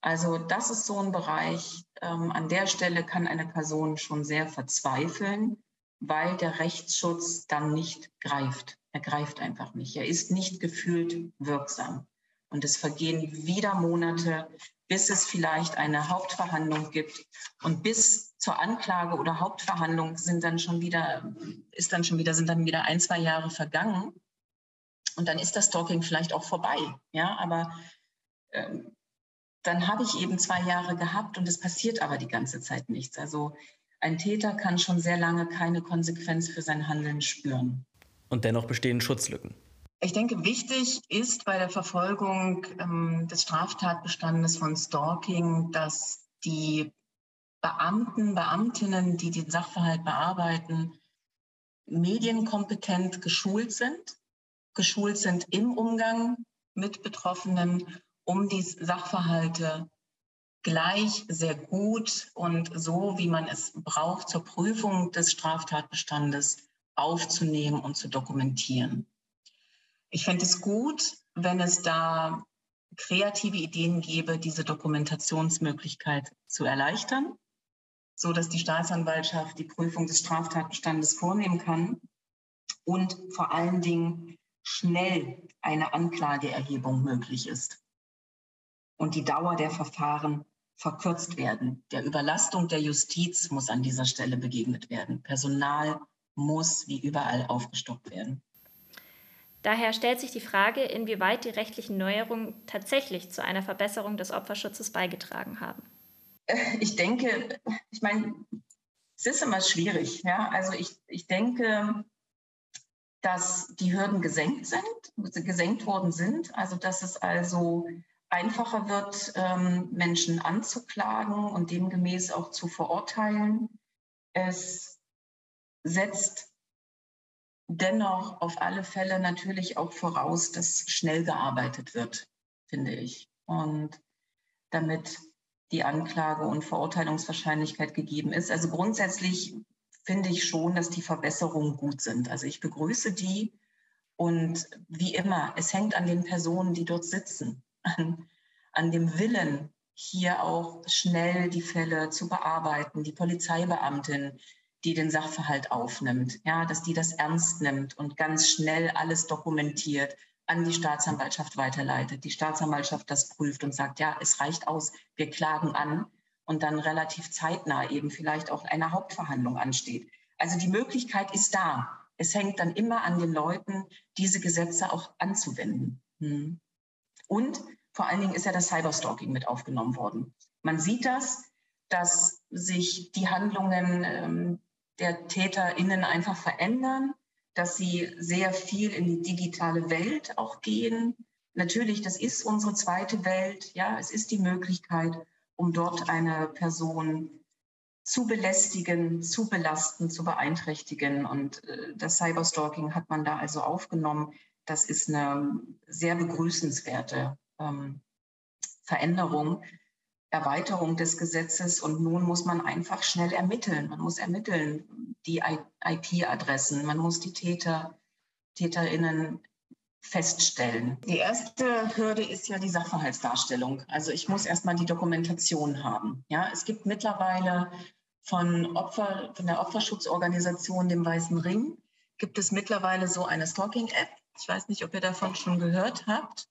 Also das ist so ein Bereich, ähm, an der Stelle kann eine Person schon sehr verzweifeln weil der Rechtsschutz dann nicht greift. Er greift einfach nicht. Er ist nicht gefühlt wirksam. Und es vergehen wieder Monate, bis es vielleicht eine Hauptverhandlung gibt. Und bis zur Anklage oder Hauptverhandlung sind dann schon wieder, ist dann schon wieder, sind dann wieder ein, zwei Jahre vergangen. Und dann ist das Stalking vielleicht auch vorbei. Ja, aber ähm, dann habe ich eben zwei Jahre gehabt und es passiert aber die ganze Zeit nichts. Also ein Täter kann schon sehr lange keine Konsequenz für sein Handeln spüren. Und dennoch bestehen Schutzlücken. Ich denke, wichtig ist bei der Verfolgung ähm, des Straftatbestandes von Stalking, dass die Beamten, Beamtinnen, die den Sachverhalt bearbeiten, medienkompetent geschult sind, geschult sind im Umgang mit Betroffenen, um die Sachverhalte gleich sehr gut und so, wie man es braucht, zur Prüfung des Straftatbestandes aufzunehmen und zu dokumentieren. Ich fände es gut, wenn es da kreative Ideen gäbe, diese Dokumentationsmöglichkeit zu erleichtern, so dass die Staatsanwaltschaft die Prüfung des Straftatbestandes vornehmen kann und vor allen Dingen schnell eine Anklageerhebung möglich ist und die Dauer der Verfahren verkürzt werden. Der Überlastung der Justiz muss an dieser Stelle begegnet werden. Personal muss wie überall aufgestockt werden. Daher stellt sich die Frage, inwieweit die rechtlichen Neuerungen tatsächlich zu einer Verbesserung des Opferschutzes beigetragen haben. Ich denke, ich meine, es ist immer schwierig. Ja? Also ich, ich denke, dass die Hürden gesenkt sind, gesenkt worden sind. Also dass es also einfacher wird, ähm, Menschen anzuklagen und demgemäß auch zu verurteilen. Es setzt dennoch auf alle Fälle natürlich auch voraus, dass schnell gearbeitet wird, finde ich. Und damit die Anklage- und Verurteilungswahrscheinlichkeit gegeben ist. Also grundsätzlich finde ich schon, dass die Verbesserungen gut sind. Also ich begrüße die. Und wie immer, es hängt an den Personen, die dort sitzen an, an dem Willen, hier auch schnell die Fälle zu bearbeiten, die Polizeibeamtin, die den Sachverhalt aufnimmt, ja, dass die das ernst nimmt und ganz schnell alles dokumentiert, an die Staatsanwaltschaft weiterleitet, die Staatsanwaltschaft das prüft und sagt, ja, es reicht aus, wir klagen an und dann relativ zeitnah eben vielleicht auch eine Hauptverhandlung ansteht. Also die Möglichkeit ist da. Es hängt dann immer an den Leuten, diese Gesetze auch anzuwenden. Hm. Und vor allen Dingen ist ja das Cyberstalking mit aufgenommen worden. Man sieht das, dass sich die Handlungen ähm, der TäterInnen einfach verändern, dass sie sehr viel in die digitale Welt auch gehen. Natürlich, das ist unsere zweite Welt. Ja, es ist die Möglichkeit, um dort eine Person zu belästigen, zu belasten, zu beeinträchtigen. Und äh, das Cyberstalking hat man da also aufgenommen das ist eine sehr begrüßenswerte ähm, Veränderung. Erweiterung des Gesetzes und nun muss man einfach schnell ermitteln. Man muss ermitteln die IP-Adressen, man muss die Täter, TäterInnen feststellen. Die erste Hürde ist ja die Sachverhaltsdarstellung. Also ich muss erstmal die Dokumentation haben. Ja, es gibt mittlerweile von, Opfer, von der Opferschutzorganisation, dem Weißen Ring, gibt es mittlerweile so eine Stalking-App. Ich weiß nicht, ob ihr davon schon gehört habt.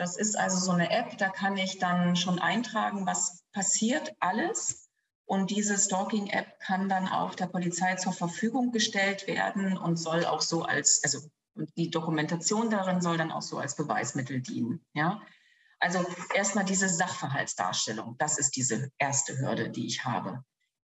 Das ist also so eine App, da kann ich dann schon eintragen, was passiert alles. Und diese Stalking-App kann dann auch der Polizei zur Verfügung gestellt werden und soll auch so als, also die Dokumentation darin soll dann auch so als Beweismittel dienen. Ja? Also erstmal diese Sachverhaltsdarstellung, das ist diese erste Hürde, die ich habe.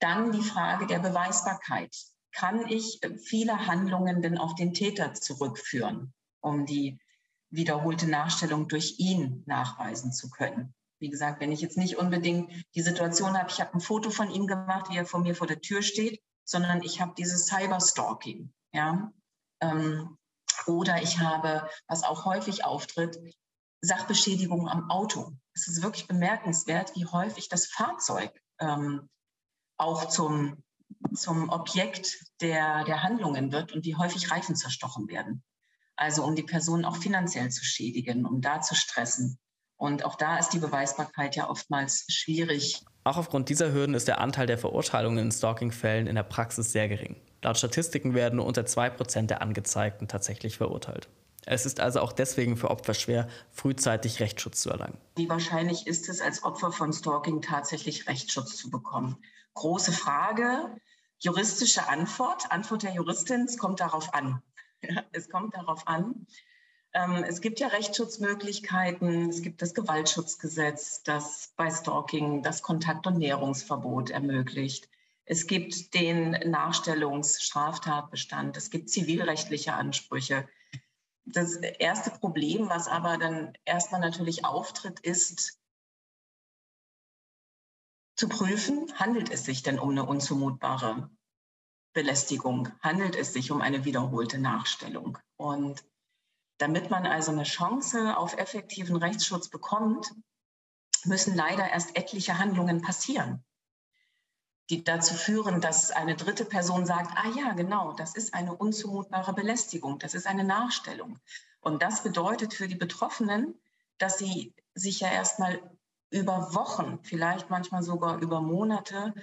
Dann die Frage der Beweisbarkeit. Kann ich viele Handlungen denn auf den Täter zurückführen, um die wiederholte Nachstellung durch ihn nachweisen zu können. Wie gesagt, wenn ich jetzt nicht unbedingt die Situation habe, ich habe ein Foto von ihm gemacht, wie er vor mir vor der Tür steht, sondern ich habe dieses Cyberstalking. Ja? Ähm, oder ich habe, was auch häufig auftritt, Sachbeschädigung am Auto. Es ist wirklich bemerkenswert, wie häufig das Fahrzeug ähm, auch zum, zum Objekt der, der Handlungen wird und wie häufig Reifen zerstochen werden. Also um die Person auch finanziell zu schädigen, um da zu stressen. Und auch da ist die Beweisbarkeit ja oftmals schwierig. Auch aufgrund dieser Hürden ist der Anteil der Verurteilungen in Stalking-Fällen in der Praxis sehr gering. Laut Statistiken werden nur unter 2% der Angezeigten tatsächlich verurteilt. Es ist also auch deswegen für Opfer schwer, frühzeitig Rechtsschutz zu erlangen. Wie wahrscheinlich ist es, als Opfer von Stalking tatsächlich Rechtsschutz zu bekommen? Große Frage, juristische Antwort. Antwort der Juristin, es kommt darauf an. Es kommt darauf an. Ähm, es gibt ja Rechtsschutzmöglichkeiten. Es gibt das Gewaltschutzgesetz, das bei Stalking das Kontakt- und Näherungsverbot ermöglicht. Es gibt den Nachstellungsstraftatbestand. Es gibt zivilrechtliche Ansprüche. Das erste Problem, was aber dann erstmal natürlich auftritt, ist zu prüfen, handelt es sich denn um eine unzumutbare Belästigung handelt es sich um eine wiederholte Nachstellung. Und damit man also eine Chance auf effektiven Rechtsschutz bekommt, müssen leider erst etliche Handlungen passieren, die dazu führen, dass eine dritte Person sagt, ah ja, genau, das ist eine unzumutbare Belästigung, das ist eine Nachstellung. Und das bedeutet für die Betroffenen, dass sie sich ja erstmal über Wochen, vielleicht manchmal sogar über Monate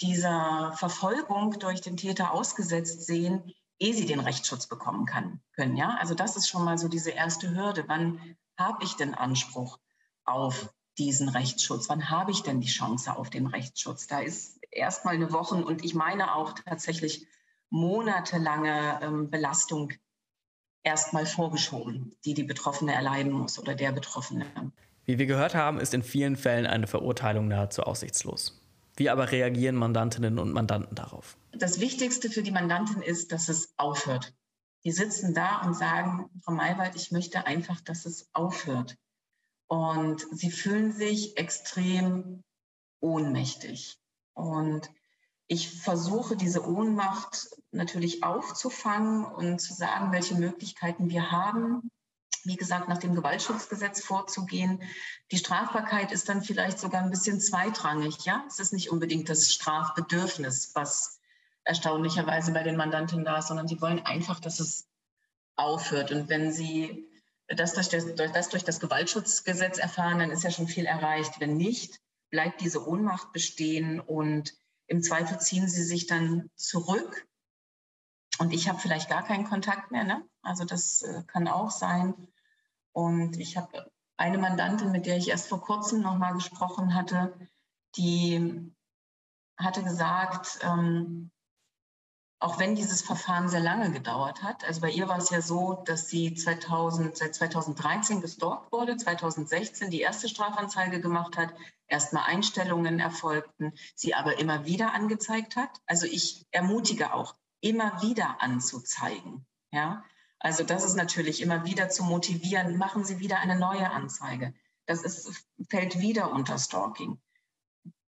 dieser Verfolgung durch den Täter ausgesetzt sehen, ehe sie den Rechtsschutz bekommen kann, können. Ja? Also das ist schon mal so diese erste Hürde. Wann habe ich denn Anspruch auf diesen Rechtsschutz? Wann habe ich denn die Chance auf den Rechtsschutz? Da ist erstmal eine Woche und ich meine auch tatsächlich monatelange ähm, Belastung erstmal vorgeschoben, die die Betroffene erleiden muss oder der Betroffene. Wie wir gehört haben, ist in vielen Fällen eine Verurteilung nahezu aussichtslos. Wie aber reagieren Mandantinnen und Mandanten darauf? Das Wichtigste für die Mandantin ist, dass es aufhört. Die sitzen da und sagen, Frau Maywald, ich möchte einfach, dass es aufhört. Und sie fühlen sich extrem ohnmächtig. Und ich versuche diese Ohnmacht natürlich aufzufangen und zu sagen, welche Möglichkeiten wir haben, wie gesagt, nach dem Gewaltschutzgesetz vorzugehen. Die Strafbarkeit ist dann vielleicht sogar ein bisschen zweitrangig. Ja, es ist nicht unbedingt das Strafbedürfnis, was erstaunlicherweise bei den Mandanten da ist, sondern sie wollen einfach, dass es aufhört. Und wenn sie das durch das, das durch das Gewaltschutzgesetz erfahren, dann ist ja schon viel erreicht. Wenn nicht, bleibt diese Ohnmacht bestehen und im Zweifel ziehen sie sich dann zurück. Und ich habe vielleicht gar keinen Kontakt mehr. Ne? Also das äh, kann auch sein. Und ich habe eine Mandantin, mit der ich erst vor kurzem nochmal gesprochen hatte, die hatte gesagt, ähm, auch wenn dieses Verfahren sehr lange gedauert hat, also bei ihr war es ja so, dass sie 2000, seit 2013 gestalkt wurde, 2016 die erste Strafanzeige gemacht hat, erstmal Einstellungen erfolgten, sie aber immer wieder angezeigt hat. Also ich ermutige auch, immer wieder anzuzeigen. Ja, also das ist natürlich immer wieder zu motivieren, machen Sie wieder eine neue Anzeige. Das ist, fällt wieder unter Stalking.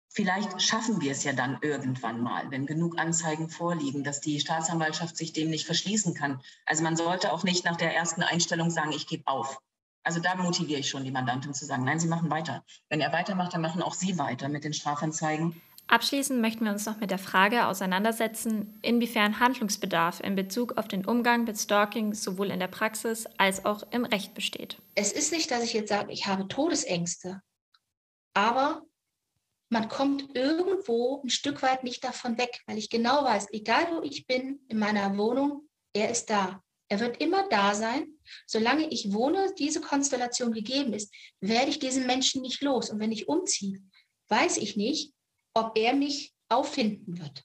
Vielleicht schaffen wir es ja dann irgendwann mal, wenn genug Anzeigen vorliegen, dass die Staatsanwaltschaft sich dem nicht verschließen kann. Also man sollte auch nicht nach der ersten Einstellung sagen, ich gebe auf. Also da motiviere ich schon die Mandantin zu sagen, nein, Sie machen weiter. Wenn er weitermacht, dann machen auch Sie weiter mit den Strafanzeigen. Abschließend möchten wir uns noch mit der Frage auseinandersetzen, inwiefern Handlungsbedarf in Bezug auf den Umgang mit Stalking sowohl in der Praxis als auch im Recht besteht. Es ist nicht, dass ich jetzt sage, ich habe Todesängste, aber man kommt irgendwo ein Stück weit nicht davon weg, weil ich genau weiß, egal wo ich bin in meiner Wohnung, er ist da. Er wird immer da sein. Solange ich wohne, diese Konstellation gegeben ist, werde ich diesen Menschen nicht los. Und wenn ich umziehe, weiß ich nicht, ob er mich auffinden wird.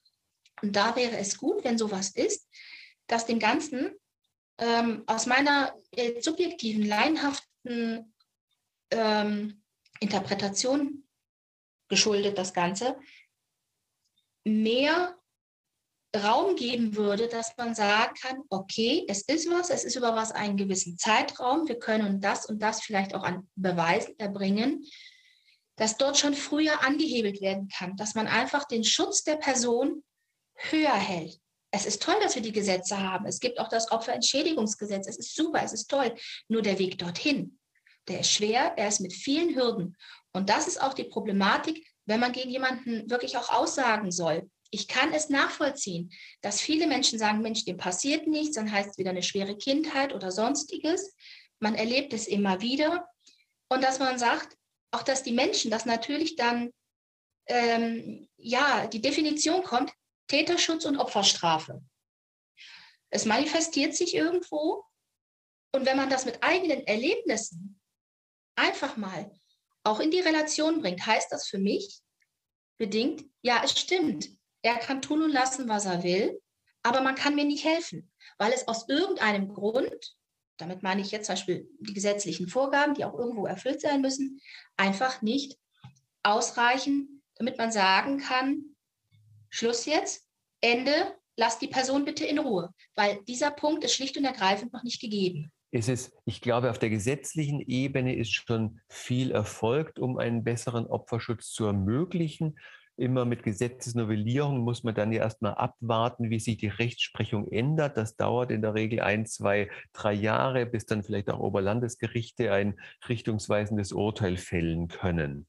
Und da wäre es gut, wenn sowas ist, dass dem Ganzen ähm, aus meiner äh, subjektiven, laienhaften ähm, Interpretation geschuldet, das Ganze, mehr Raum geben würde, dass man sagen kann, okay, es ist was, es ist über was einen gewissen Zeitraum, wir können das und das vielleicht auch an Beweisen erbringen, dass dort schon früher angehebelt werden kann, dass man einfach den Schutz der Person höher hält. Es ist toll, dass wir die Gesetze haben. Es gibt auch das Opferentschädigungsgesetz. Es ist super, es ist toll. Nur der Weg dorthin, der ist schwer, er ist mit vielen Hürden. Und das ist auch die Problematik, wenn man gegen jemanden wirklich auch aussagen soll ich kann es nachvollziehen, dass viele Menschen sagen, Mensch, dem passiert nichts, dann heißt es wieder eine schwere Kindheit oder sonstiges. Man erlebt es immer wieder. Und dass man sagt, auch dass die Menschen, dass natürlich dann, ähm, ja, die Definition kommt, Täterschutz und Opferstrafe. Es manifestiert sich irgendwo. Und wenn man das mit eigenen Erlebnissen einfach mal auch in die Relation bringt, heißt das für mich bedingt, ja, es stimmt. Er kann tun und lassen, was er will, aber man kann mir nicht helfen, weil es aus irgendeinem Grund, damit meine ich jetzt zum Beispiel die gesetzlichen Vorgaben, die auch irgendwo erfüllt sein müssen, einfach nicht ausreichen, damit man sagen kann, Schluss jetzt, Ende, lass die Person bitte in Ruhe, weil dieser Punkt ist schlicht und ergreifend noch nicht gegeben. Es ich glaube, auf der gesetzlichen Ebene ist schon viel erfolgt, um einen besseren Opferschutz zu ermöglichen immer mit Gesetzesnovellierung muss man dann ja erstmal abwarten, wie sich die Rechtsprechung ändert. Das dauert in der Regel ein, zwei, drei Jahre, bis dann vielleicht auch Oberlandesgerichte ein richtungsweisendes Urteil fällen können.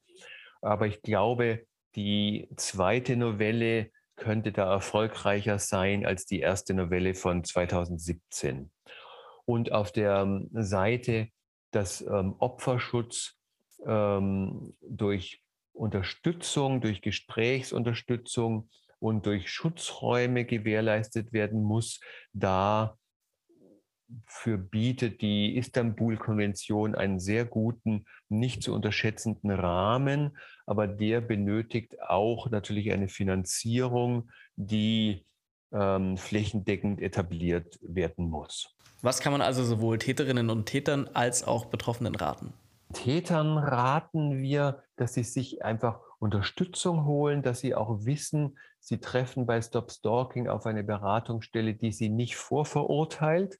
Aber ich glaube, die zweite Novelle könnte da erfolgreicher sein als die erste Novelle von 2017. Und auf der Seite, dass ähm, Opferschutz ähm, durch Unterstützung, durch Gesprächsunterstützung und durch Schutzräume gewährleistet werden muss, da für bietet die Istanbul-Konvention einen sehr guten, nicht zu unterschätzenden Rahmen, aber der benötigt auch natürlich eine Finanzierung, die ähm, flächendeckend etabliert werden muss. Was kann man also sowohl Täterinnen und Tätern als auch Betroffenen raten? Tätern raten wir, dass sie sich einfach Unterstützung holen, dass sie auch wissen, sie treffen bei Stop Stalking auf eine Beratungsstelle, die sie nicht vorverurteilt,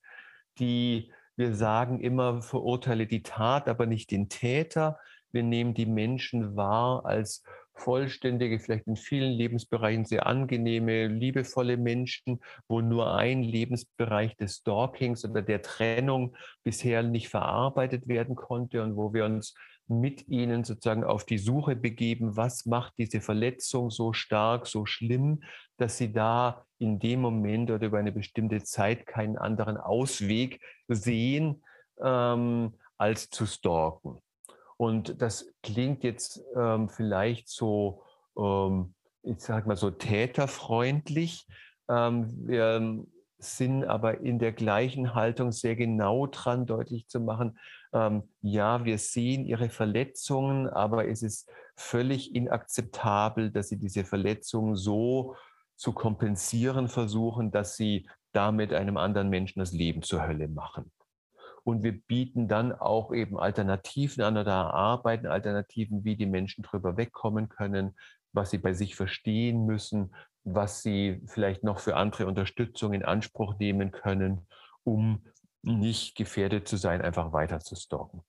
die wir sagen immer, verurteile die Tat, aber nicht den Täter. Wir nehmen die Menschen wahr als vollständige, vielleicht in vielen Lebensbereichen sehr angenehme, liebevolle Menschen, wo nur ein Lebensbereich des Stalkings oder der Trennung bisher nicht verarbeitet werden konnte und wo wir uns mit ihnen sozusagen auf die Suche begeben, was macht diese Verletzung so stark, so schlimm, dass sie da in dem Moment oder über eine bestimmte Zeit keinen anderen Ausweg sehen, ähm, als zu stalken. Und das klingt jetzt ähm, vielleicht so, ähm, ich sage mal so täterfreundlich. Ähm, wir sind aber in der gleichen Haltung sehr genau dran, deutlich zu machen, ähm, ja, wir sehen ihre Verletzungen, aber es ist völlig inakzeptabel, dass sie diese Verletzungen so zu kompensieren versuchen, dass sie damit einem anderen Menschen das Leben zur Hölle machen. Und wir bieten dann auch eben Alternativen an oder erarbeiten Alternativen, wie die Menschen drüber wegkommen können, was sie bei sich verstehen müssen, was sie vielleicht noch für andere Unterstützung in Anspruch nehmen können, um nicht gefährdet zu sein, einfach weiter zu stalken.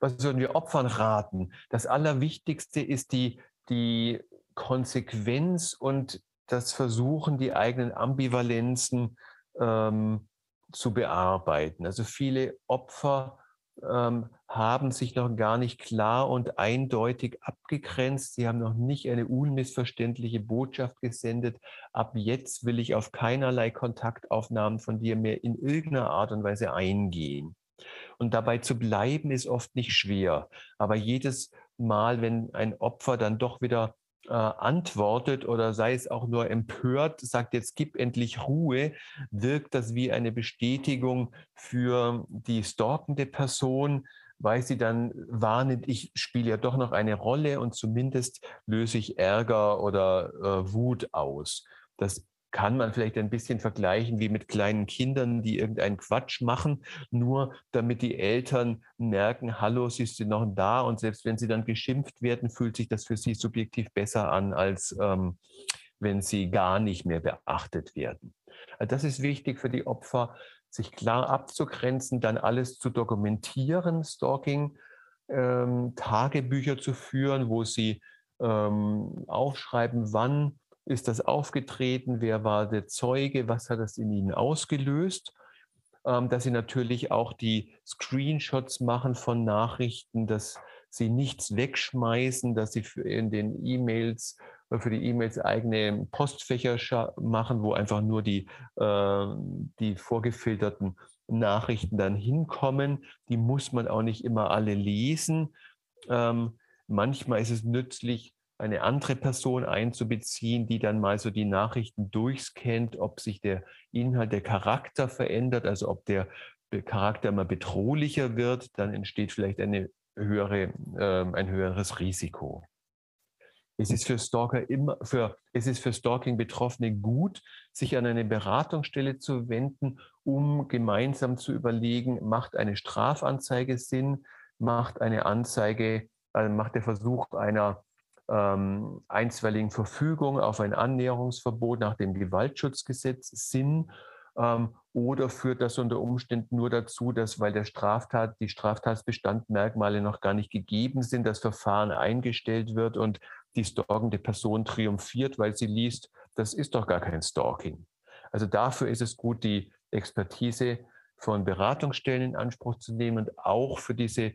Was sollen wir Opfern raten? Das Allerwichtigste ist die, die Konsequenz und das Versuchen, die eigenen Ambivalenzen ähm, zu bearbeiten. Also viele Opfer ähm, haben sich noch gar nicht klar und eindeutig abgegrenzt. Sie haben noch nicht eine unmissverständliche Botschaft gesendet. Ab jetzt will ich auf keinerlei Kontaktaufnahmen von dir mehr in irgendeiner Art und Weise eingehen. Und dabei zu bleiben ist oft nicht schwer. Aber jedes Mal, wenn ein Opfer dann doch wieder äh, antwortet oder sei es auch nur empört, sagt jetzt gib endlich Ruhe, wirkt das wie eine Bestätigung für die stalkende Person, weil sie dann wahrnimmt, ich spiele ja doch noch eine Rolle und zumindest löse ich Ärger oder äh, Wut aus. Das kann man vielleicht ein bisschen vergleichen wie mit kleinen Kindern, die irgendeinen Quatsch machen, nur damit die Eltern merken, hallo, sie sind noch da und selbst wenn sie dann geschimpft werden, fühlt sich das für sie subjektiv besser an, als ähm, wenn sie gar nicht mehr beachtet werden. Also das ist wichtig für die Opfer, sich klar abzugrenzen, dann alles zu dokumentieren, Stalking, ähm, Tagebücher zu führen, wo sie ähm, aufschreiben, wann ist das aufgetreten? Wer war der Zeuge? Was hat das in Ihnen ausgelöst? Ähm, dass Sie natürlich auch die Screenshots machen von Nachrichten, dass Sie nichts wegschmeißen, dass Sie in den E-Mails äh, für die E-Mails eigene Postfächer machen, wo einfach nur die, äh, die vorgefilterten Nachrichten dann hinkommen. Die muss man auch nicht immer alle lesen. Ähm, manchmal ist es nützlich, eine andere Person einzubeziehen, die dann mal so die Nachrichten durchscannt, ob sich der Inhalt, der Charakter verändert, also ob der Charakter immer bedrohlicher wird, dann entsteht vielleicht eine höhere, äh, ein höheres Risiko. Es ist für Stalker immer, für, es ist für Stalking-Betroffene gut, sich an eine Beratungsstelle zu wenden, um gemeinsam zu überlegen, macht eine Strafanzeige Sinn, macht eine Anzeige, also macht der Versuch einer ähm, einstweiligen Verfügung auf ein Annäherungsverbot nach dem Gewaltschutzgesetz Sinn ähm, oder führt das unter Umständen nur dazu, dass weil der Straftat, die Straftatsbestandmerkmale noch gar nicht gegeben sind, das Verfahren eingestellt wird und die stalkende Person triumphiert, weil sie liest, das ist doch gar kein Stalking. Also dafür ist es gut, die Expertise von Beratungsstellen in Anspruch zu nehmen und auch für diese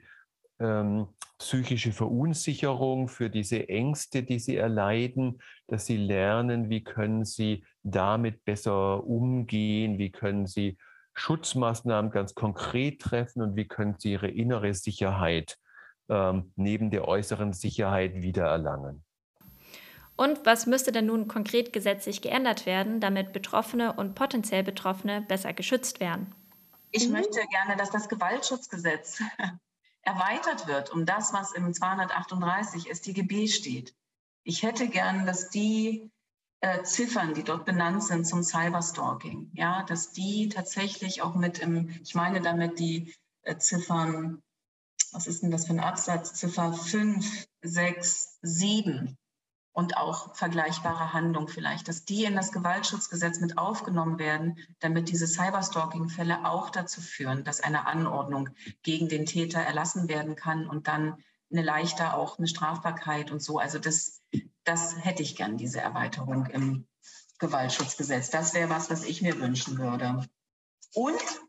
ähm, psychische Verunsicherung, für diese Ängste, die sie erleiden, dass sie lernen, wie können sie damit besser umgehen, wie können sie Schutzmaßnahmen ganz konkret treffen und wie können sie ihre innere Sicherheit ähm, neben der äußeren Sicherheit wiedererlangen. Und was müsste denn nun konkret gesetzlich geändert werden, damit Betroffene und potenziell Betroffene besser geschützt werden? Ich möchte gerne, dass das Gewaltschutzgesetz erweitert wird um das, was im 238 StGB steht. Ich hätte gern, dass die äh, Ziffern, die dort benannt sind zum Cyberstalking, ja, dass die tatsächlich auch mit im, ich meine damit die äh, Ziffern, was ist denn das für ein Absatz, Ziffer 5, 6, 7, und auch vergleichbare Handlungen vielleicht, dass die in das Gewaltschutzgesetz mit aufgenommen werden, damit diese Cyberstalking-Fälle auch dazu führen, dass eine Anordnung gegen den Täter erlassen werden kann und dann eine leichter auch eine Strafbarkeit und so. Also das, das hätte ich gern, diese Erweiterung im Gewaltschutzgesetz. Das wäre was, was ich mir wünschen würde. Und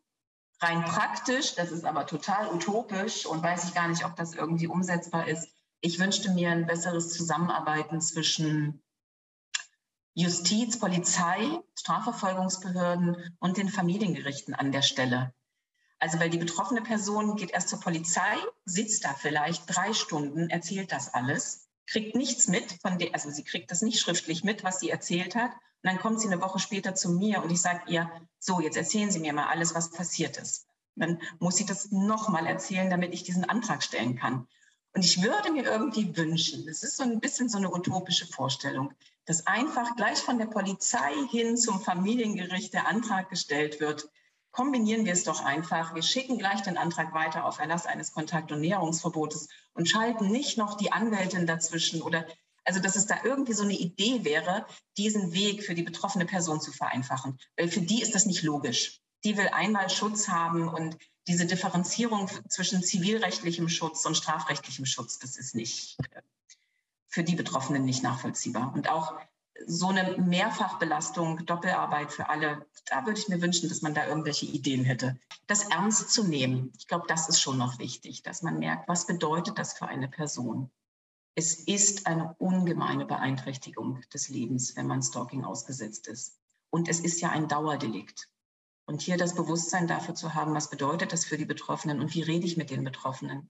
rein praktisch, das ist aber total utopisch und weiß ich gar nicht, ob das irgendwie umsetzbar ist, ich wünschte mir ein besseres Zusammenarbeiten zwischen Justiz, Polizei, Strafverfolgungsbehörden und den Familiengerichten an der Stelle. Also weil die betroffene Person geht erst zur Polizei, sitzt da vielleicht drei Stunden, erzählt das alles, kriegt nichts mit von der, also sie kriegt das nicht schriftlich mit, was sie erzählt hat. Und dann kommt sie eine Woche später zu mir und ich sage ihr, so, jetzt erzählen Sie mir mal alles, was passiert ist. Dann muss sie das nochmal erzählen, damit ich diesen Antrag stellen kann. Und ich würde mir irgendwie wünschen, das ist so ein bisschen so eine utopische Vorstellung, dass einfach gleich von der Polizei hin zum Familiengericht der Antrag gestellt wird. Kombinieren wir es doch einfach. Wir schicken gleich den Antrag weiter auf Erlass eines Kontakt- und Näherungsverbotes und schalten nicht noch die Anwältin dazwischen oder also, dass es da irgendwie so eine Idee wäre, diesen Weg für die betroffene Person zu vereinfachen. Weil für die ist das nicht logisch. Die will einmal Schutz haben und diese Differenzierung zwischen zivilrechtlichem Schutz und strafrechtlichem Schutz, das ist nicht äh, für die Betroffenen nicht nachvollziehbar. Und auch so eine Mehrfachbelastung, Doppelarbeit für alle, da würde ich mir wünschen, dass man da irgendwelche Ideen hätte. Das ernst zu nehmen, ich glaube, das ist schon noch wichtig, dass man merkt, was bedeutet das für eine Person. Es ist eine ungemeine Beeinträchtigung des Lebens, wenn man Stalking ausgesetzt ist. Und es ist ja ein Dauerdelikt. Und hier das Bewusstsein dafür zu haben, was bedeutet das für die Betroffenen und wie rede ich mit den Betroffenen,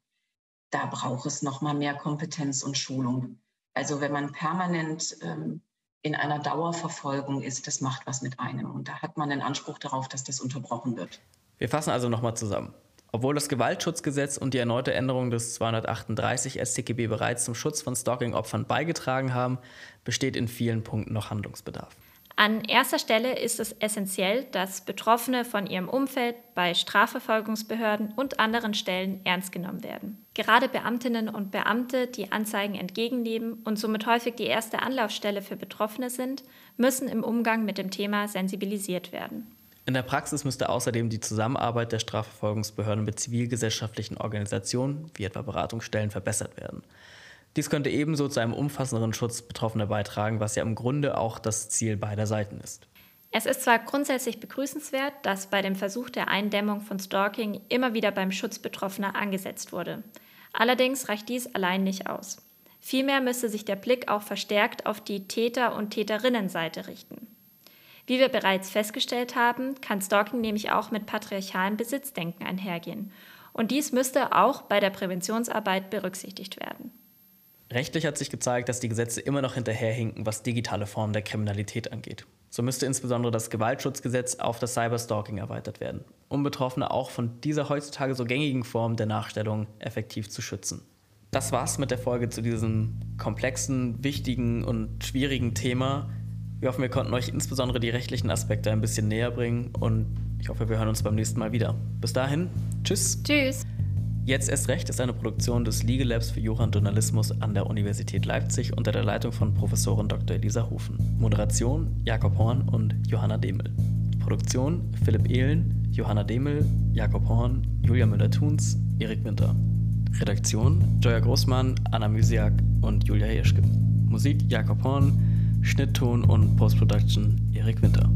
da braucht es noch mal mehr Kompetenz und Schulung. Also wenn man permanent ähm, in einer Dauerverfolgung ist, das macht was mit einem. Und da hat man den Anspruch darauf, dass das unterbrochen wird. Wir fassen also nochmal zusammen. Obwohl das Gewaltschutzgesetz und die erneute Änderung des 238 StGB bereits zum Schutz von Stalking-Opfern beigetragen haben, besteht in vielen Punkten noch Handlungsbedarf. An erster Stelle ist es essentiell, dass Betroffene von ihrem Umfeld bei Strafverfolgungsbehörden und anderen Stellen ernst genommen werden. Gerade Beamtinnen und Beamte, die Anzeigen entgegennehmen und somit häufig die erste Anlaufstelle für Betroffene sind, müssen im Umgang mit dem Thema sensibilisiert werden. In der Praxis müsste außerdem die Zusammenarbeit der Strafverfolgungsbehörden mit zivilgesellschaftlichen Organisationen, wie etwa Beratungsstellen, verbessert werden. Dies könnte ebenso zu einem umfassenderen Schutz Betroffener beitragen, was ja im Grunde auch das Ziel beider Seiten ist. Es ist zwar grundsätzlich begrüßenswert, dass bei dem Versuch der Eindämmung von Stalking immer wieder beim Schutz Betroffener angesetzt wurde. Allerdings reicht dies allein nicht aus. Vielmehr müsste sich der Blick auch verstärkt auf die Täter- und Täterinnenseite richten. Wie wir bereits festgestellt haben, kann Stalking nämlich auch mit patriarchalem Besitzdenken einhergehen. Und dies müsste auch bei der Präventionsarbeit berücksichtigt werden. Rechtlich hat sich gezeigt, dass die Gesetze immer noch hinterherhinken, was digitale Formen der Kriminalität angeht. So müsste insbesondere das Gewaltschutzgesetz auf das Cyberstalking erweitert werden, um Betroffene auch von dieser heutzutage so gängigen Form der Nachstellung effektiv zu schützen. Das war's mit der Folge zu diesem komplexen, wichtigen und schwierigen Thema. Wir hoffen, wir konnten euch insbesondere die rechtlichen Aspekte ein bisschen näher bringen und ich hoffe, wir hören uns beim nächsten Mal wieder. Bis dahin, tschüss. Tschüss. Jetzt erst recht ist eine Produktion des Legal Labs für Jura und Journalismus an der Universität Leipzig unter der Leitung von Professorin Dr. Elisa Hufen. Moderation Jakob Horn und Johanna Demel. Produktion Philipp Ehlen, Johanna Demel, Jakob Horn, Julia Müller-Thuns, Erik Winter. Redaktion Joya Großmann, Anna Mysiak und Julia Hirschke. Musik Jakob Horn, Schnittton und Postproduction Erik Winter.